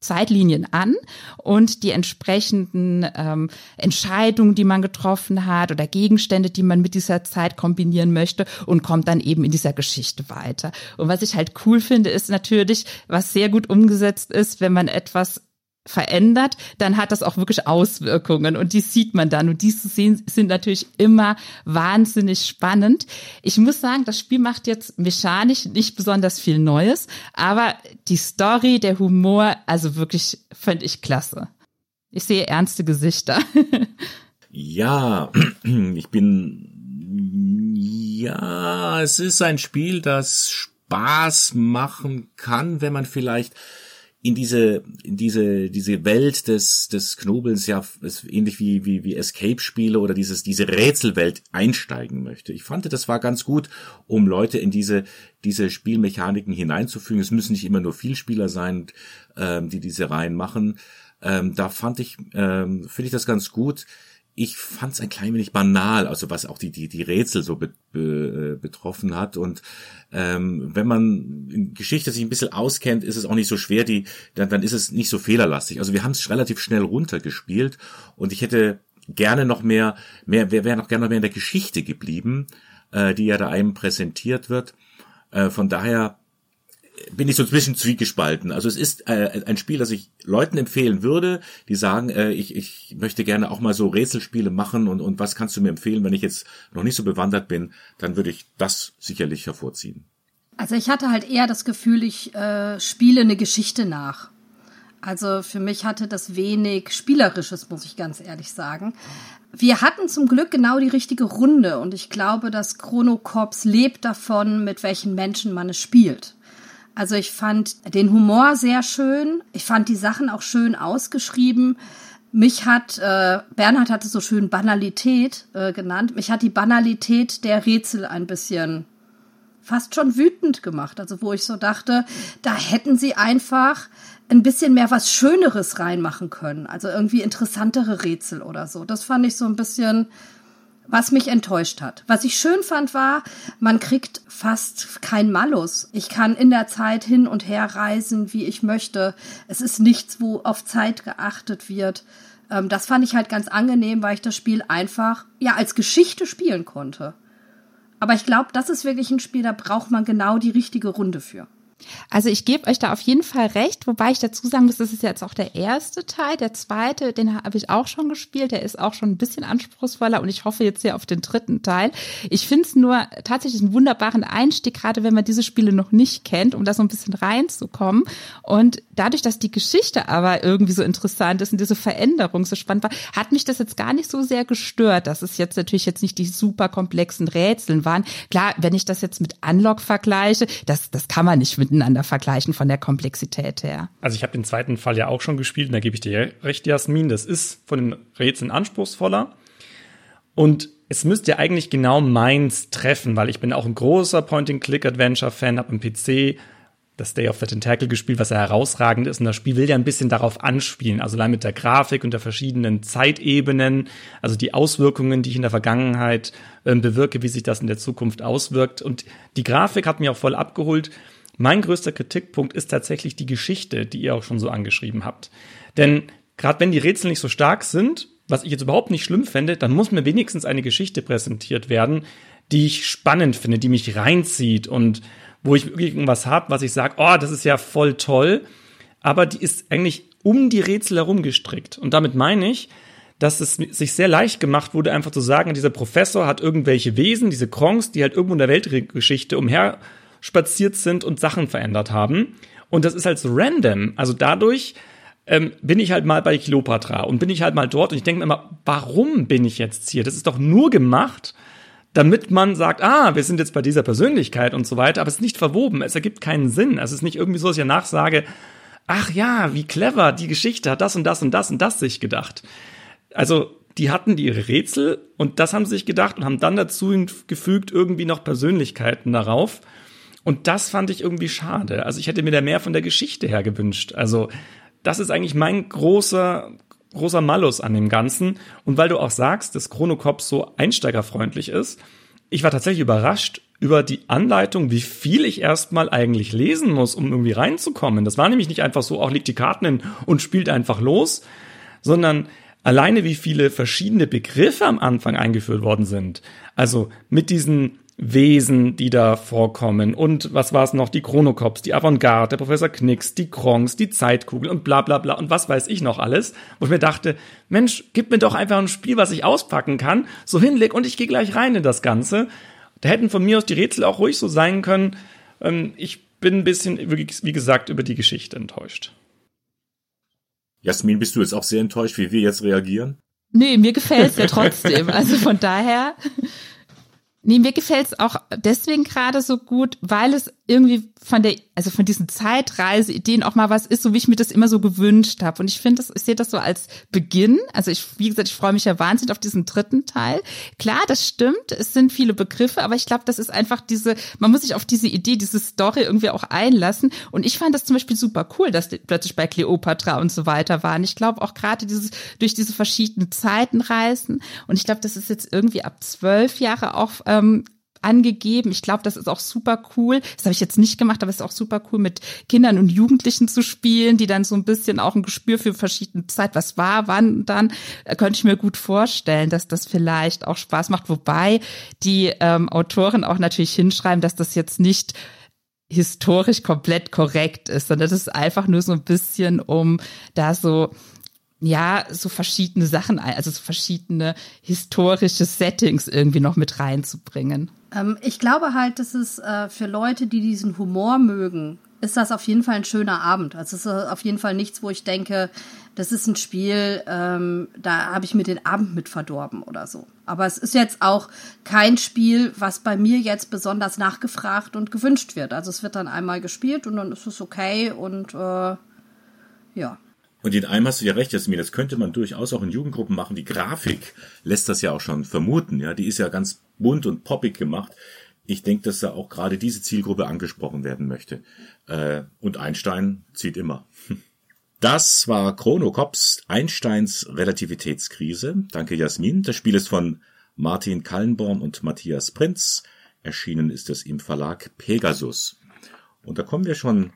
Zeitlinien an und die entsprechenden ähm, Entscheidungen, die man getroffen hat oder Gegenstände, die man mit dieser Zeit kombinieren möchte und kommt dann eben in dieser Geschichte weiter. Und was ich halt cool finde, ist natürlich, was sehr gut umgesetzt ist, wenn man etwas verändert, dann hat das auch wirklich Auswirkungen und die sieht man dann und diese Szenen sind natürlich immer wahnsinnig spannend. Ich muss sagen, das Spiel macht jetzt mechanisch nicht besonders viel Neues, aber die Story, der Humor, also wirklich fand ich klasse. Ich sehe ernste Gesichter. ja, ich bin ja, es ist ein Spiel, das Spaß machen kann, wenn man vielleicht in diese in diese diese Welt des des Knobelns ja ist ähnlich wie wie wie Escape Spiele oder dieses diese Rätselwelt einsteigen möchte. Ich fand das war ganz gut, um Leute in diese diese Spielmechaniken hineinzufügen. Es müssen nicht immer nur Vielspieler sein, ähm, die diese Reihen machen. Ähm, da fand ich ähm, finde ich das ganz gut ich fand es ein klein wenig banal, also was auch die die die Rätsel so be, be, äh, betroffen hat und ähm, wenn man in Geschichte sich ein bisschen auskennt, ist es auch nicht so schwer, die dann dann ist es nicht so fehlerlastig. Also wir haben es relativ schnell runtergespielt und ich hätte gerne noch mehr mehr wäre wär noch gerne noch mehr in der Geschichte geblieben, äh, die ja da einem präsentiert wird. Äh, von daher bin ich so ein bisschen zwiegespalten. Also es ist äh, ein Spiel, das ich Leuten empfehlen würde, die sagen, äh, ich, ich möchte gerne auch mal so Rätselspiele machen und, und was kannst du mir empfehlen, wenn ich jetzt noch nicht so bewandert bin, dann würde ich das sicherlich hervorziehen. Also ich hatte halt eher das Gefühl, ich äh, spiele eine Geschichte nach. Also für mich hatte das wenig Spielerisches, muss ich ganz ehrlich sagen. Wir hatten zum Glück genau die richtige Runde und ich glaube, dass Chrono Corps lebt davon, mit welchen Menschen man es spielt. Also ich fand den Humor sehr schön. Ich fand die Sachen auch schön ausgeschrieben. Mich hat, äh, Bernhard hatte so schön Banalität äh, genannt, mich hat die Banalität der Rätsel ein bisschen fast schon wütend gemacht. Also wo ich so dachte, da hätten sie einfach ein bisschen mehr was Schöneres reinmachen können. Also irgendwie interessantere Rätsel oder so. Das fand ich so ein bisschen was mich enttäuscht hat. Was ich schön fand war, man kriegt fast kein Malus. Ich kann in der Zeit hin und her reisen, wie ich möchte. Es ist nichts, wo auf Zeit geachtet wird. Ähm, das fand ich halt ganz angenehm, weil ich das Spiel einfach ja als Geschichte spielen konnte. Aber ich glaube, das ist wirklich ein Spiel, da braucht man genau die richtige Runde für. Also ich gebe euch da auf jeden Fall recht, wobei ich dazu sagen muss, das ist jetzt auch der erste Teil. Der zweite, den habe ich auch schon gespielt, der ist auch schon ein bisschen anspruchsvoller und ich hoffe jetzt hier auf den dritten Teil. Ich finde es nur tatsächlich einen wunderbaren Einstieg, gerade wenn man diese Spiele noch nicht kennt, um da so ein bisschen reinzukommen. Und dadurch, dass die Geschichte aber irgendwie so interessant ist und diese Veränderung so spannend war, hat mich das jetzt gar nicht so sehr gestört, dass es jetzt natürlich jetzt nicht die super komplexen Rätseln waren. Klar, wenn ich das jetzt mit Unlock vergleiche, das, das kann man nicht mit miteinander vergleichen von der Komplexität her. Also ich habe den zweiten Fall ja auch schon gespielt und da gebe ich dir recht, Jasmin. Das ist von den Rätseln anspruchsvoller. Und es müsste ja eigentlich genau meins treffen, weil ich bin auch ein großer Point-and-Click-Adventure-Fan, habe im PC das Day of the Tentacle gespielt, was ja herausragend ist. Und das Spiel will ja ein bisschen darauf anspielen. Also allein mit der Grafik und der verschiedenen Zeitebenen, also die Auswirkungen, die ich in der Vergangenheit äh, bewirke, wie sich das in der Zukunft auswirkt. Und die Grafik hat mir auch voll abgeholt. Mein größter Kritikpunkt ist tatsächlich die Geschichte, die ihr auch schon so angeschrieben habt. Denn gerade wenn die Rätsel nicht so stark sind, was ich jetzt überhaupt nicht schlimm fände, dann muss mir wenigstens eine Geschichte präsentiert werden, die ich spannend finde, die mich reinzieht und wo ich irgendwas habe, was ich sage, oh, das ist ja voll toll, aber die ist eigentlich um die Rätsel herum gestrickt. Und damit meine ich, dass es sich sehr leicht gemacht wurde, einfach zu sagen, dieser Professor hat irgendwelche Wesen, diese Kronks, die halt irgendwo in der Weltgeschichte umher spaziert sind und Sachen verändert haben. Und das ist halt so random. Also dadurch ähm, bin ich halt mal bei Cleopatra und bin ich halt mal dort und ich denke mir immer, warum bin ich jetzt hier? Das ist doch nur gemacht, damit man sagt, ah, wir sind jetzt bei dieser Persönlichkeit und so weiter, aber es ist nicht verwoben, es ergibt keinen Sinn. Es ist nicht irgendwie so, dass ich danach sage, ach ja, wie clever, die Geschichte hat das und das und das und das sich gedacht. Also, die hatten ihre Rätsel und das haben sie sich gedacht und haben dann dazu gefügt irgendwie noch Persönlichkeiten darauf. Und das fand ich irgendwie schade. Also ich hätte mir da mehr von der Geschichte her gewünscht. Also das ist eigentlich mein großer, großer Malus an dem Ganzen. Und weil du auch sagst, dass Chronocop so einsteigerfreundlich ist, ich war tatsächlich überrascht über die Anleitung, wie viel ich erstmal eigentlich lesen muss, um irgendwie reinzukommen. Das war nämlich nicht einfach so, auch legt die Karten hin und spielt einfach los, sondern alleine wie viele verschiedene Begriffe am Anfang eingeführt worden sind. Also mit diesen Wesen, die da vorkommen. Und was war es noch? Die Chronocops, die Avantgarde, der Professor Knicks, die Kronks, die Zeitkugel und bla bla bla und was weiß ich noch alles. Wo ich mir dachte, Mensch, gib mir doch einfach ein Spiel, was ich auspacken kann, so hinleg und ich gehe gleich rein in das Ganze. Da hätten von mir aus die Rätsel auch ruhig so sein können. Ähm, ich bin ein bisschen, wie gesagt, über die Geschichte enttäuscht. Jasmin, bist du jetzt auch sehr enttäuscht, wie wir jetzt reagieren? Nee, mir gefällt's ja trotzdem. Also von daher. Nee, mir gefällt's auch deswegen gerade so gut, weil es irgendwie von der, also von diesen Zeitreiseideen auch mal was ist, so wie ich mir das immer so gewünscht habe. Und ich finde das, ich sehe das so als Beginn. Also ich, wie gesagt, ich freue mich ja wahnsinnig auf diesen dritten Teil. Klar, das stimmt, es sind viele Begriffe, aber ich glaube, das ist einfach diese, man muss sich auf diese Idee, diese Story irgendwie auch einlassen. Und ich fand das zum Beispiel super cool, dass die plötzlich bei Cleopatra und so weiter waren. Ich glaube auch gerade dieses, durch diese verschiedenen Zeiten reisen. Und ich glaube, das ist jetzt irgendwie ab zwölf Jahre auch ähm, angegeben. Ich glaube, das ist auch super cool. Das habe ich jetzt nicht gemacht, aber es ist auch super cool, mit Kindern und Jugendlichen zu spielen, die dann so ein bisschen auch ein Gespür für verschiedene Zeit, was war, wann dann, äh, könnte ich mir gut vorstellen, dass das vielleicht auch Spaß macht. Wobei die ähm, Autoren auch natürlich hinschreiben, dass das jetzt nicht historisch komplett korrekt ist, sondern das ist einfach nur so ein bisschen, um da so ja, so verschiedene Sachen, also so verschiedene historische Settings irgendwie noch mit reinzubringen. Ähm, ich glaube halt, dass es äh, für Leute, die diesen Humor mögen, ist das auf jeden Fall ein schöner Abend. Also es ist auf jeden Fall nichts, wo ich denke, das ist ein Spiel, ähm, da habe ich mir den Abend mit verdorben oder so. Aber es ist jetzt auch kein Spiel, was bei mir jetzt besonders nachgefragt und gewünscht wird. Also es wird dann einmal gespielt und dann ist es okay und äh, ja. Und in einem hast du ja recht, Jasmin, das könnte man durchaus auch in Jugendgruppen machen. Die Grafik lässt das ja auch schon vermuten, ja. Die ist ja ganz bunt und poppig gemacht. Ich denke, dass da auch gerade diese Zielgruppe angesprochen werden möchte. Äh, und Einstein zieht immer. Das war Chronocops, Einsteins Relativitätskrise. Danke, Jasmin. Das Spiel ist von Martin Kallenborn und Matthias Prinz. Erschienen ist es im Verlag Pegasus. Und da kommen wir schon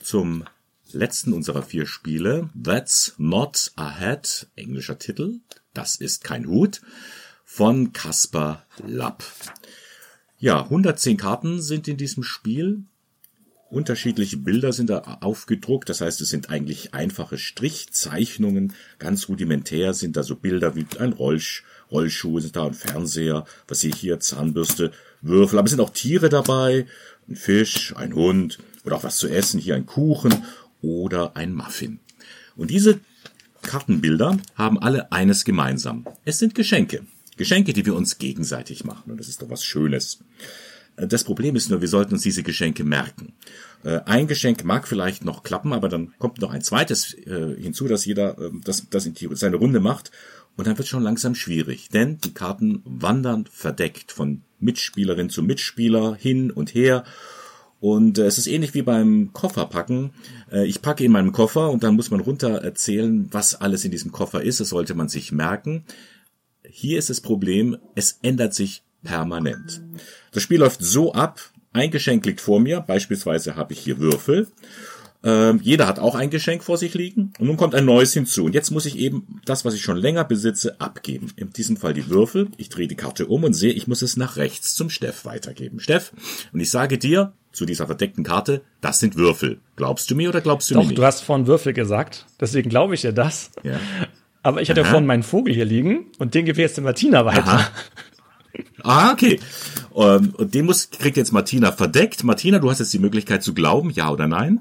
zum letzten unserer vier Spiele. That's Not a Hat, englischer Titel. Das ist kein Hut. Von Caspar Lapp. Ja, 110 Karten sind in diesem Spiel. Unterschiedliche Bilder sind da aufgedruckt, das heißt, es sind eigentlich einfache Strichzeichnungen. Ganz rudimentär sind da so Bilder wie ein Rollsch Rollschuh, sind da ein Fernseher, was sehe ich hier, Zahnbürste, Würfel, aber es sind auch Tiere dabei, ein Fisch, ein Hund oder auch was zu essen, hier ein Kuchen oder ein Muffin. Und diese Kartenbilder haben alle eines gemeinsam. Es sind Geschenke. Geschenke, die wir uns gegenseitig machen. Und das ist doch was Schönes. Äh, das Problem ist nur, wir sollten uns diese Geschenke merken. Äh, ein Geschenk mag vielleicht noch klappen, aber dann kommt noch ein zweites äh, hinzu, dass jeder das, das in seine Runde macht. Und dann wird schon langsam schwierig, denn die Karten wandern verdeckt von Mitspielerin zu Mitspieler hin und her und äh, es ist ähnlich wie beim Kofferpacken. Äh, ich packe in meinem Koffer und dann muss man runter erzählen, was alles in diesem Koffer ist. Das sollte man sich merken. Hier ist das Problem, es ändert sich permanent. Das Spiel läuft so ab, ein Geschenk liegt vor mir, beispielsweise habe ich hier Würfel ähm, jeder hat auch ein Geschenk vor sich liegen und nun kommt ein neues hinzu. Und jetzt muss ich eben das, was ich schon länger besitze, abgeben. In diesem Fall die Würfel. Ich drehe die Karte um und sehe, ich muss es nach rechts zum Steff weitergeben. Steff, und ich sage dir zu dieser verdeckten Karte, das sind Würfel. Glaubst du mir oder glaubst du Doch, mir nicht? du hast vorhin Würfel gesagt, deswegen glaube ich dir das. Ja. Aber ich hatte ja vorhin meinen Vogel hier liegen und den gebe ich jetzt der Martina weiter. Aha. Ah, okay. Ähm, und den muss, kriegt jetzt Martina verdeckt. Martina, du hast jetzt die Möglichkeit zu glauben, ja oder nein?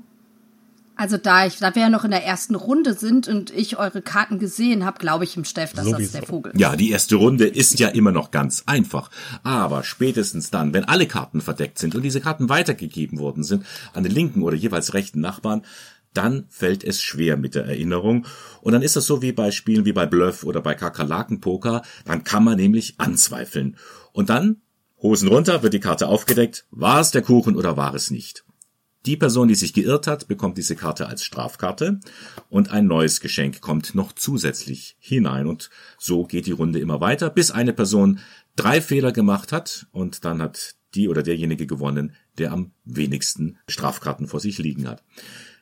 Also da ich, da wir ja noch in der ersten Runde sind und ich eure Karten gesehen habe, glaube ich im Steff, dass Sowieso. das der Vogel ist. Ja, die erste Runde ist ja immer noch ganz einfach. Aber spätestens dann, wenn alle Karten verdeckt sind und diese Karten weitergegeben worden sind an den linken oder jeweils rechten Nachbarn, dann fällt es schwer mit der Erinnerung. Und dann ist das so wie bei Spielen wie bei Bluff oder bei Kakerlakenpoker. Dann kann man nämlich anzweifeln. Und dann, Hosen runter, wird die Karte aufgedeckt. War es der Kuchen oder war es nicht? Die Person, die sich geirrt hat, bekommt diese Karte als Strafkarte und ein neues Geschenk kommt noch zusätzlich hinein. Und so geht die Runde immer weiter, bis eine Person drei Fehler gemacht hat und dann hat die oder derjenige gewonnen, der am wenigsten Strafkarten vor sich liegen hat.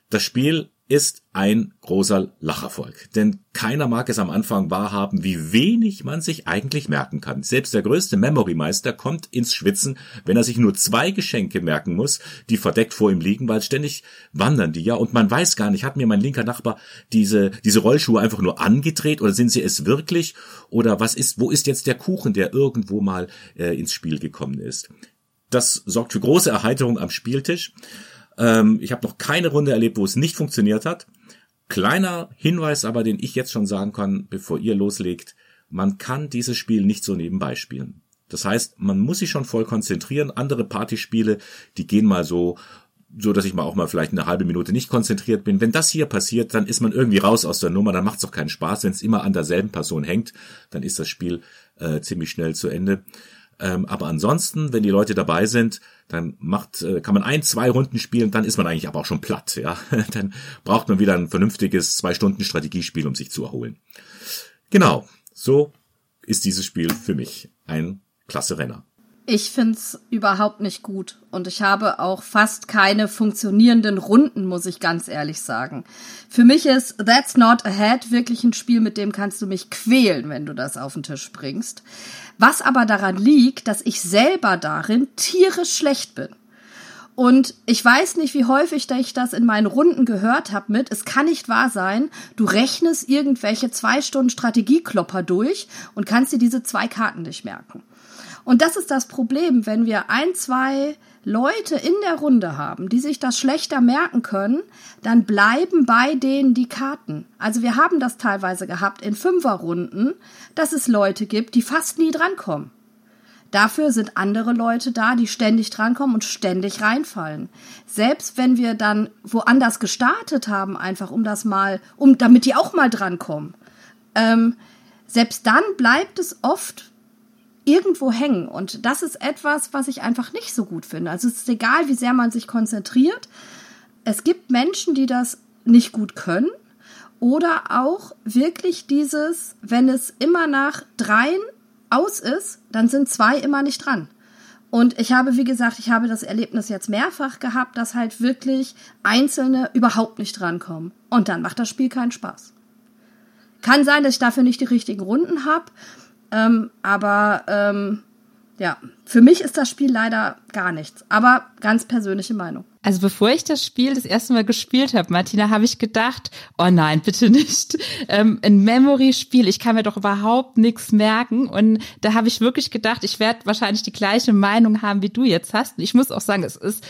Das Spiel ist ein großer Lacherfolg. Denn keiner mag es am Anfang wahrhaben, wie wenig man sich eigentlich merken kann. Selbst der größte Memory-Meister kommt ins Schwitzen, wenn er sich nur zwei Geschenke merken muss, die verdeckt vor ihm liegen, weil ständig wandern die ja und man weiß gar nicht, hat mir mein linker Nachbar diese, diese Rollschuhe einfach nur angedreht oder sind sie es wirklich oder was ist, wo ist jetzt der Kuchen, der irgendwo mal äh, ins Spiel gekommen ist. Das sorgt für große Erheiterung am Spieltisch. Ähm, ich habe noch keine Runde erlebt, wo es nicht funktioniert hat. Kleiner Hinweis aber, den ich jetzt schon sagen kann, bevor ihr loslegt, man kann dieses Spiel nicht so nebenbei spielen. Das heißt, man muss sich schon voll konzentrieren. Andere Partyspiele, die gehen mal so, so dass ich mal auch mal vielleicht eine halbe Minute nicht konzentriert bin. Wenn das hier passiert, dann ist man irgendwie raus aus der Nummer, dann macht es auch keinen Spaß. Wenn es immer an derselben Person hängt, dann ist das Spiel äh, ziemlich schnell zu Ende. Ähm, aber ansonsten, wenn die Leute dabei sind, dann macht, äh, kann man ein, zwei Runden spielen, dann ist man eigentlich aber auch schon platt. Ja, dann braucht man wieder ein vernünftiges zwei Stunden Strategiespiel, um sich zu erholen. Genau, so ist dieses Spiel für mich ein klasse Renner. Ich find's überhaupt nicht gut und ich habe auch fast keine funktionierenden Runden, muss ich ganz ehrlich sagen. Für mich ist That's Not Ahead wirklich ein Spiel, mit dem kannst du mich quälen, wenn du das auf den Tisch bringst. Was aber daran liegt, dass ich selber darin tierisch schlecht bin. Und ich weiß nicht, wie häufig ich das in meinen Runden gehört habe mit, es kann nicht wahr sein, du rechnest irgendwelche zwei Stunden Strategieklopper durch und kannst dir diese zwei Karten nicht merken. Und das ist das Problem, wenn wir ein, zwei Leute in der Runde haben, die sich das schlechter merken können, dann bleiben bei denen die Karten. Also wir haben das teilweise gehabt in Fünferrunden, dass es Leute gibt, die fast nie drankommen. Dafür sind andere Leute da, die ständig drankommen und ständig reinfallen. Selbst wenn wir dann woanders gestartet haben, einfach um das mal, um damit die auch mal drankommen. Ähm, selbst dann bleibt es oft irgendwo hängen. Und das ist etwas, was ich einfach nicht so gut finde. Also es ist egal, wie sehr man sich konzentriert. Es gibt Menschen, die das nicht gut können. Oder auch wirklich dieses, wenn es immer nach dreien aus ist, dann sind zwei immer nicht dran. Und ich habe, wie gesagt, ich habe das Erlebnis jetzt mehrfach gehabt, dass halt wirklich Einzelne überhaupt nicht drankommen. Und dann macht das Spiel keinen Spaß. Kann sein, dass ich dafür nicht die richtigen Runden habe, ähm, aber ähm, ja, für mich ist das Spiel leider gar nichts. Aber ganz persönliche Meinung. Also bevor ich das Spiel das erste Mal gespielt habe, Martina, habe ich gedacht, oh nein, bitte nicht. Ähm, ein Memory-Spiel, ich kann mir doch überhaupt nichts merken. Und da habe ich wirklich gedacht, ich werde wahrscheinlich die gleiche Meinung haben, wie du jetzt hast. Und ich muss auch sagen, es ist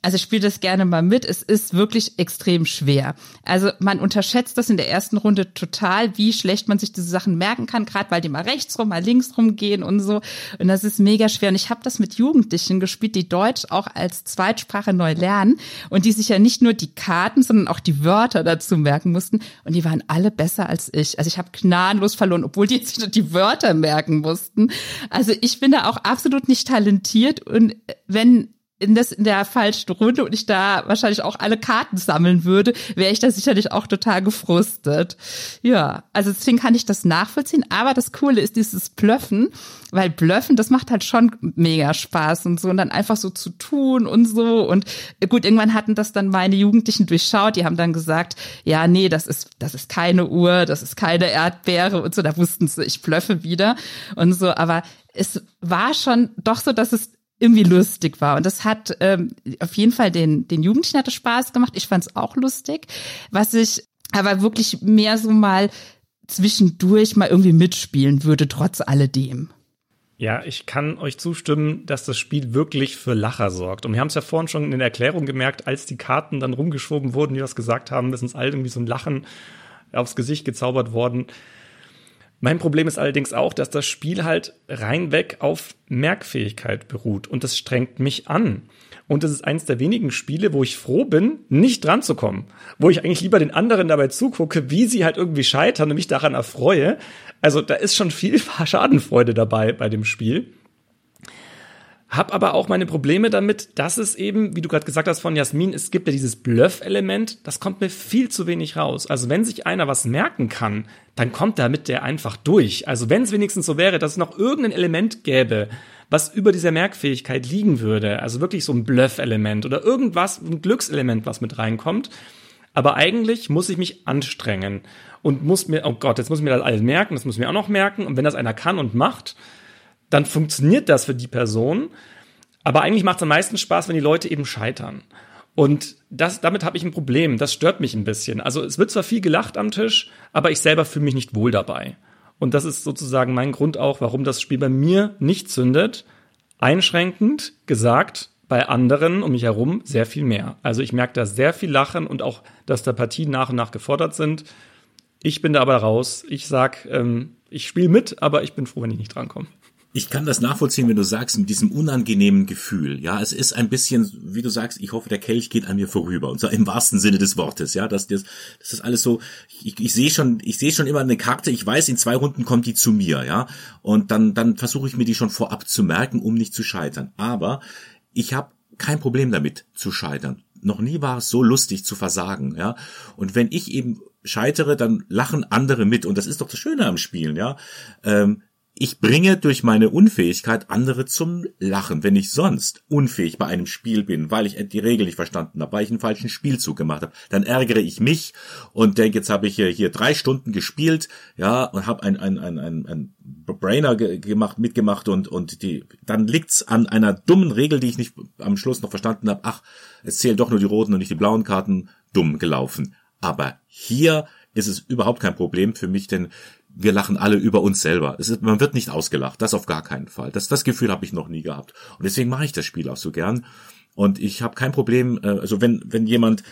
also ich spiele das gerne mal mit. Es ist wirklich extrem schwer. Also man unterschätzt das in der ersten Runde total, wie schlecht man sich diese Sachen merken kann, gerade weil die mal rechts rum, mal links rum gehen und so. Und das ist mega schwer. Und ich habe das mit Jugendlichen gespielt, die Deutsch auch als Zweitsprache neu lernen und die sich ja nicht nur die Karten, sondern auch die Wörter dazu merken mussten. Und die waren alle besser als ich. Also ich habe gnadenlos verloren, obwohl die sich die Wörter merken mussten. Also ich bin da auch absolut nicht talentiert. Und wenn in, das, in der falschen Runde und ich da wahrscheinlich auch alle Karten sammeln würde, wäre ich da sicherlich auch total gefrustet. Ja, also deswegen kann ich das nachvollziehen. Aber das Coole ist dieses Blöffen, weil Blöffen, das macht halt schon mega Spaß und so und dann einfach so zu tun und so. Und gut, irgendwann hatten das dann meine Jugendlichen durchschaut. Die haben dann gesagt, ja, nee, das ist, das ist keine Uhr, das ist keine Erdbeere und so. Da wussten sie, ich blöffe wieder und so. Aber es war schon doch so, dass es irgendwie lustig war. Und das hat ähm, auf jeden Fall den, den Jugendlichen hatte Spaß gemacht. Ich fand es auch lustig. Was ich aber wirklich mehr so mal zwischendurch mal irgendwie mitspielen würde, trotz alledem. Ja, ich kann euch zustimmen, dass das Spiel wirklich für Lacher sorgt. Und wir haben es ja vorhin schon in der Erklärung gemerkt, als die Karten dann rumgeschoben wurden, die das gesagt haben, ist uns allen irgendwie so ein Lachen aufs Gesicht gezaubert worden. Mein Problem ist allerdings auch, dass das Spiel halt reinweg auf Merkfähigkeit beruht und das strengt mich an. Und es ist eins der wenigen Spiele, wo ich froh bin, nicht dran zu kommen. Wo ich eigentlich lieber den anderen dabei zugucke, wie sie halt irgendwie scheitern und mich daran erfreue. Also da ist schon viel Schadenfreude dabei bei dem Spiel. Hab aber auch meine Probleme damit, dass es eben, wie du gerade gesagt hast von Jasmin, es gibt ja dieses Bluff-Element, das kommt mir viel zu wenig raus. Also wenn sich einer was merken kann, dann kommt damit der einfach durch. Also wenn es wenigstens so wäre, dass es noch irgendein Element gäbe, was über dieser Merkfähigkeit liegen würde, also wirklich so ein Bluff-Element oder irgendwas, ein Glückselement, was mit reinkommt. Aber eigentlich muss ich mich anstrengen und muss mir, oh Gott, jetzt muss ich mir das alles merken, das muss ich mir auch noch merken. Und wenn das einer kann und macht, dann funktioniert das für die Person. Aber eigentlich macht es am meisten Spaß, wenn die Leute eben scheitern. Und das, damit habe ich ein Problem. Das stört mich ein bisschen. Also es wird zwar viel gelacht am Tisch, aber ich selber fühle mich nicht wohl dabei. Und das ist sozusagen mein Grund auch, warum das Spiel bei mir nicht zündet. Einschränkend gesagt, bei anderen um mich herum sehr viel mehr. Also ich merke da sehr viel Lachen und auch, dass da Partien nach und nach gefordert sind. Ich bin da aber raus. Ich sag, ähm, ich spiele mit, aber ich bin froh, wenn ich nicht drankomme. Ich kann das nachvollziehen, wenn du sagst, mit diesem unangenehmen Gefühl. Ja, es ist ein bisschen, wie du sagst, ich hoffe, der Kelch geht an mir vorüber. Und zwar im wahrsten Sinne des Wortes. Ja, das, das, das ist alles so, ich, ich sehe schon, ich sehe schon immer eine Karte, ich weiß, in zwei Runden kommt die zu mir, ja. Und dann, dann versuche ich mir die schon vorab zu merken, um nicht zu scheitern. Aber ich habe kein Problem damit zu scheitern. Noch nie war es so lustig zu versagen, ja. Und wenn ich eben scheitere, dann lachen andere mit. Und das ist doch das Schöne am Spielen, ja. Ähm, ich bringe durch meine Unfähigkeit andere zum Lachen, wenn ich sonst unfähig bei einem Spiel bin, weil ich die Regel nicht verstanden habe, weil ich einen falschen Spielzug gemacht habe, dann ärgere ich mich und denke, jetzt habe ich hier, drei Stunden gespielt, ja, und habe ein, ein, ein, ein, ein Brainer ge gemacht, mitgemacht und, und die, dann liegt's an einer dummen Regel, die ich nicht am Schluss noch verstanden habe. Ach, es zählen doch nur die roten und nicht die blauen Karten. Dumm gelaufen. Aber hier ist es überhaupt kein Problem für mich, denn wir lachen alle über uns selber. Ist, man wird nicht ausgelacht, das auf gar keinen Fall. Das, das Gefühl habe ich noch nie gehabt. Und deswegen mache ich das Spiel auch so gern. Und ich habe kein Problem, äh, also wenn, wenn jemand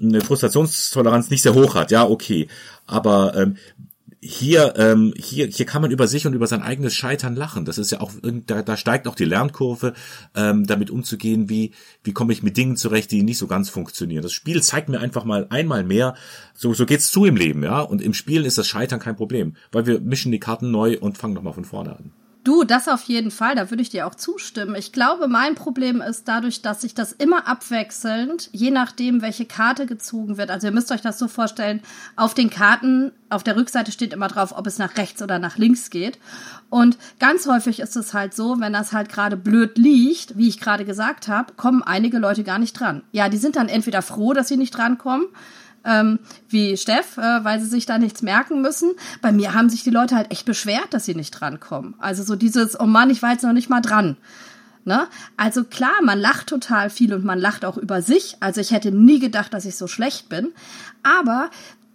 eine Frustrationstoleranz nicht sehr hoch hat, ja, okay. Aber ähm, hier, ähm, hier, hier kann man über sich und über sein eigenes Scheitern lachen. Das ist ja auch, da, da steigt auch die Lernkurve, ähm, damit umzugehen, wie, wie komme ich mit Dingen zurecht, die nicht so ganz funktionieren. Das Spiel zeigt mir einfach mal einmal mehr, so, so geht's zu im Leben, ja. Und im Spielen ist das Scheitern kein Problem, weil wir mischen die Karten neu und fangen nochmal von vorne an. Du, das auf jeden Fall, da würde ich dir auch zustimmen. Ich glaube, mein Problem ist dadurch, dass sich das immer abwechselnd, je nachdem, welche Karte gezogen wird. Also ihr müsst euch das so vorstellen, auf den Karten, auf der Rückseite steht immer drauf, ob es nach rechts oder nach links geht. Und ganz häufig ist es halt so, wenn das halt gerade blöd liegt, wie ich gerade gesagt habe, kommen einige Leute gar nicht dran. Ja, die sind dann entweder froh, dass sie nicht drankommen, ähm, wie Steff, äh, weil sie sich da nichts merken müssen. Bei mir haben sich die Leute halt echt beschwert, dass sie nicht drankommen. Also so dieses, oh Mann, ich war jetzt noch nicht mal dran. Ne? Also klar, man lacht total viel und man lacht auch über sich. Also ich hätte nie gedacht, dass ich so schlecht bin. Aber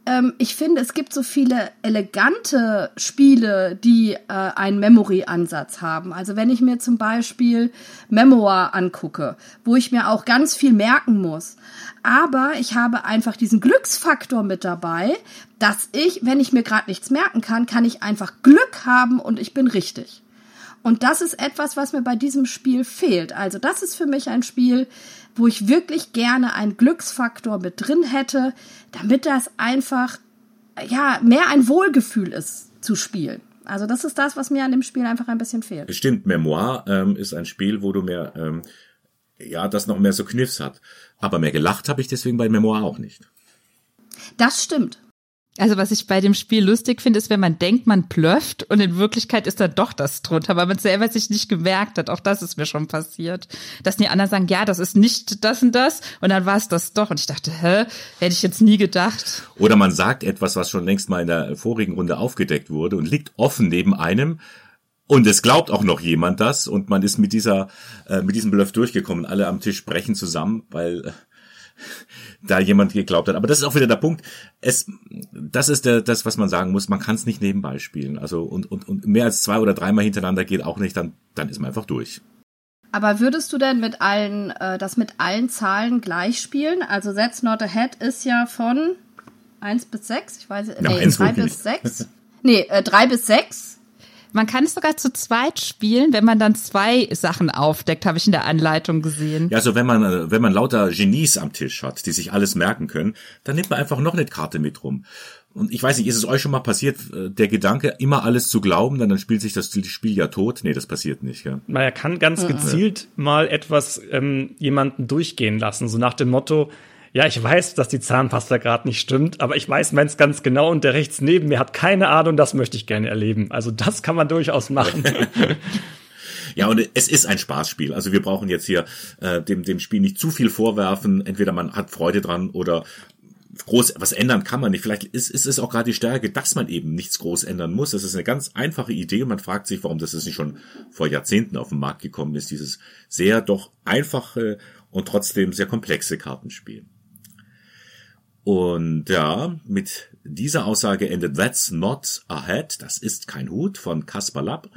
ähm, ich finde, es gibt so viele elegante Spiele, die äh, einen Memory-Ansatz haben. Also wenn ich mir zum Beispiel Memoir angucke, wo ich mir auch ganz viel merken muss. Aber ich habe einfach diesen Glücksfaktor mit dabei, dass ich, wenn ich mir gerade nichts merken kann, kann ich einfach Glück haben und ich bin richtig. Und das ist etwas, was mir bei diesem Spiel fehlt. Also das ist für mich ein Spiel, wo ich wirklich gerne einen Glücksfaktor mit drin hätte, damit das einfach, ja, mehr ein Wohlgefühl ist zu spielen. Also das ist das, was mir an dem Spiel einfach ein bisschen fehlt. Stimmt, Memoir ähm, ist ein Spiel, wo du mehr, ähm, ja, das noch mehr so Kniffs hat. Aber mehr gelacht habe ich deswegen bei Memoir auch nicht. Das stimmt. Also was ich bei dem Spiel lustig finde, ist, wenn man denkt, man plöfft und in Wirklichkeit ist da doch das drunter, weil man selber sich nicht gemerkt hat. Auch das ist mir schon passiert. Dass die anderen sagen, ja, das ist nicht das und das und dann war es das doch. Und ich dachte, hä, hätte ich jetzt nie gedacht. Oder man sagt etwas, was schon längst mal in der vorigen Runde aufgedeckt wurde und liegt offen neben einem und es glaubt auch noch jemand das und man ist mit dieser, äh, mit diesem Bluff durchgekommen. Alle am Tisch sprechen zusammen, weil äh, da jemand geglaubt hat. Aber das ist auch wieder der Punkt. Es, das ist der, das, was man sagen muss. Man kann es nicht nebenbei spielen. Also und, und, und mehr als zwei oder dreimal hintereinander geht auch nicht. Dann, dann ist man einfach durch. Aber würdest du denn mit allen, äh, das mit allen Zahlen gleich spielen? Also That's Not Ahead ist ja von eins bis sechs. Ich weiß, ja, nee, drei bis sechs. nee, äh, drei bis sechs. Man kann es sogar zu zweit spielen, wenn man dann zwei Sachen aufdeckt, habe ich in der Anleitung gesehen. Ja, also wenn man, äh, wenn man lauter Genies am Tisch hat, die sich alles merken können, dann nimmt man einfach noch eine Karte mit rum. Und ich weiß nicht, ist es euch schon mal passiert, äh, der Gedanke, immer alles zu glauben, dann, dann spielt sich das Spiel ja tot? Nee, das passiert nicht. Ja. Man kann ganz gezielt mal etwas ähm, jemanden durchgehen lassen, so nach dem Motto, ja, ich weiß, dass die Zahnpasta gerade nicht stimmt, aber ich weiß meins ganz genau und der rechts neben mir hat keine Ahnung, das möchte ich gerne erleben. Also das kann man durchaus machen. Ja, und es ist ein Spaßspiel. Also wir brauchen jetzt hier äh, dem, dem Spiel nicht zu viel vorwerfen. Entweder man hat Freude dran oder groß was ändern kann man nicht. Vielleicht ist, ist es auch gerade die Stärke, dass man eben nichts groß ändern muss. Das ist eine ganz einfache Idee man fragt sich, warum das nicht schon vor Jahrzehnten auf den Markt gekommen ist. Dieses sehr doch einfache und trotzdem sehr komplexe Kartenspiel. Und ja, mit dieser Aussage endet That's Not a Hat, das ist kein Hut von Kaspar Lapp.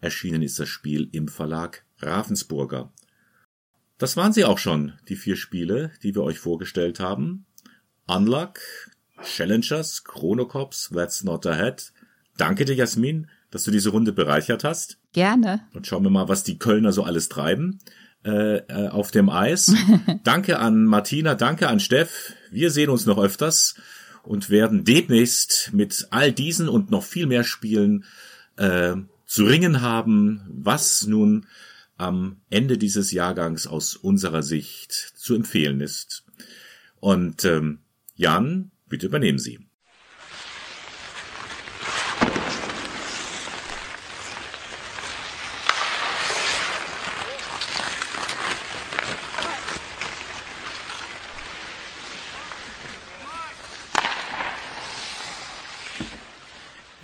Erschienen ist das Spiel im Verlag Ravensburger. Das waren sie auch schon, die vier Spiele, die wir euch vorgestellt haben. Unluck, Challengers, Chronocops, That's Not a Hat. Danke dir, Jasmin, dass du diese Runde bereichert hast. Gerne. Und schauen wir mal, was die Kölner so alles treiben äh, äh auf dem Eis. danke an Martina, danke an Steff. Wir sehen uns noch öfters und werden demnächst mit all diesen und noch viel mehr Spielen äh, zu ringen haben, was nun am Ende dieses Jahrgangs aus unserer Sicht zu empfehlen ist. Und ähm, Jan, bitte übernehmen Sie.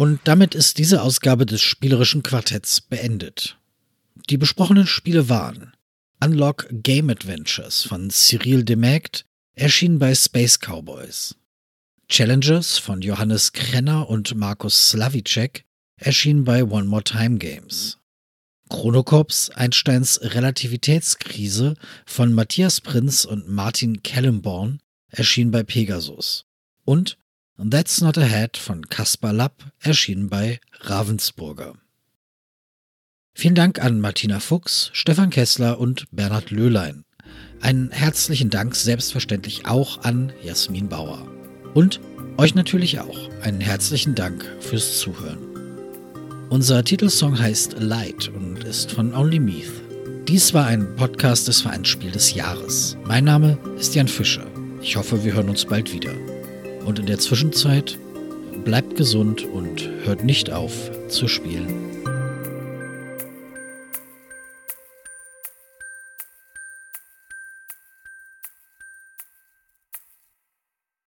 Und damit ist diese Ausgabe des spielerischen Quartetts beendet. Die besprochenen Spiele waren Unlock Game Adventures von Cyril Demagd, erschienen bei Space Cowboys. Challenges von Johannes Krenner und Markus Slavicek, erschienen bei One More Time Games. Chronocops Einsteins Relativitätskrise von Matthias Prinz und Martin Kellenborn erschien bei Pegasus. Und That's Not a Hat von Kaspar Lapp erschien bei Ravensburger. Vielen Dank an Martina Fuchs, Stefan Kessler und Bernhard Löhlein. Einen herzlichen Dank selbstverständlich auch an Jasmin Bauer. Und euch natürlich auch einen herzlichen Dank fürs Zuhören. Unser Titelsong heißt Light und ist von Only Meath. Dies war ein Podcast des Vereinsspiel des Jahres. Mein Name ist Jan Fischer. Ich hoffe, wir hören uns bald wieder. Und in der Zwischenzeit bleibt gesund und hört nicht auf zu spielen.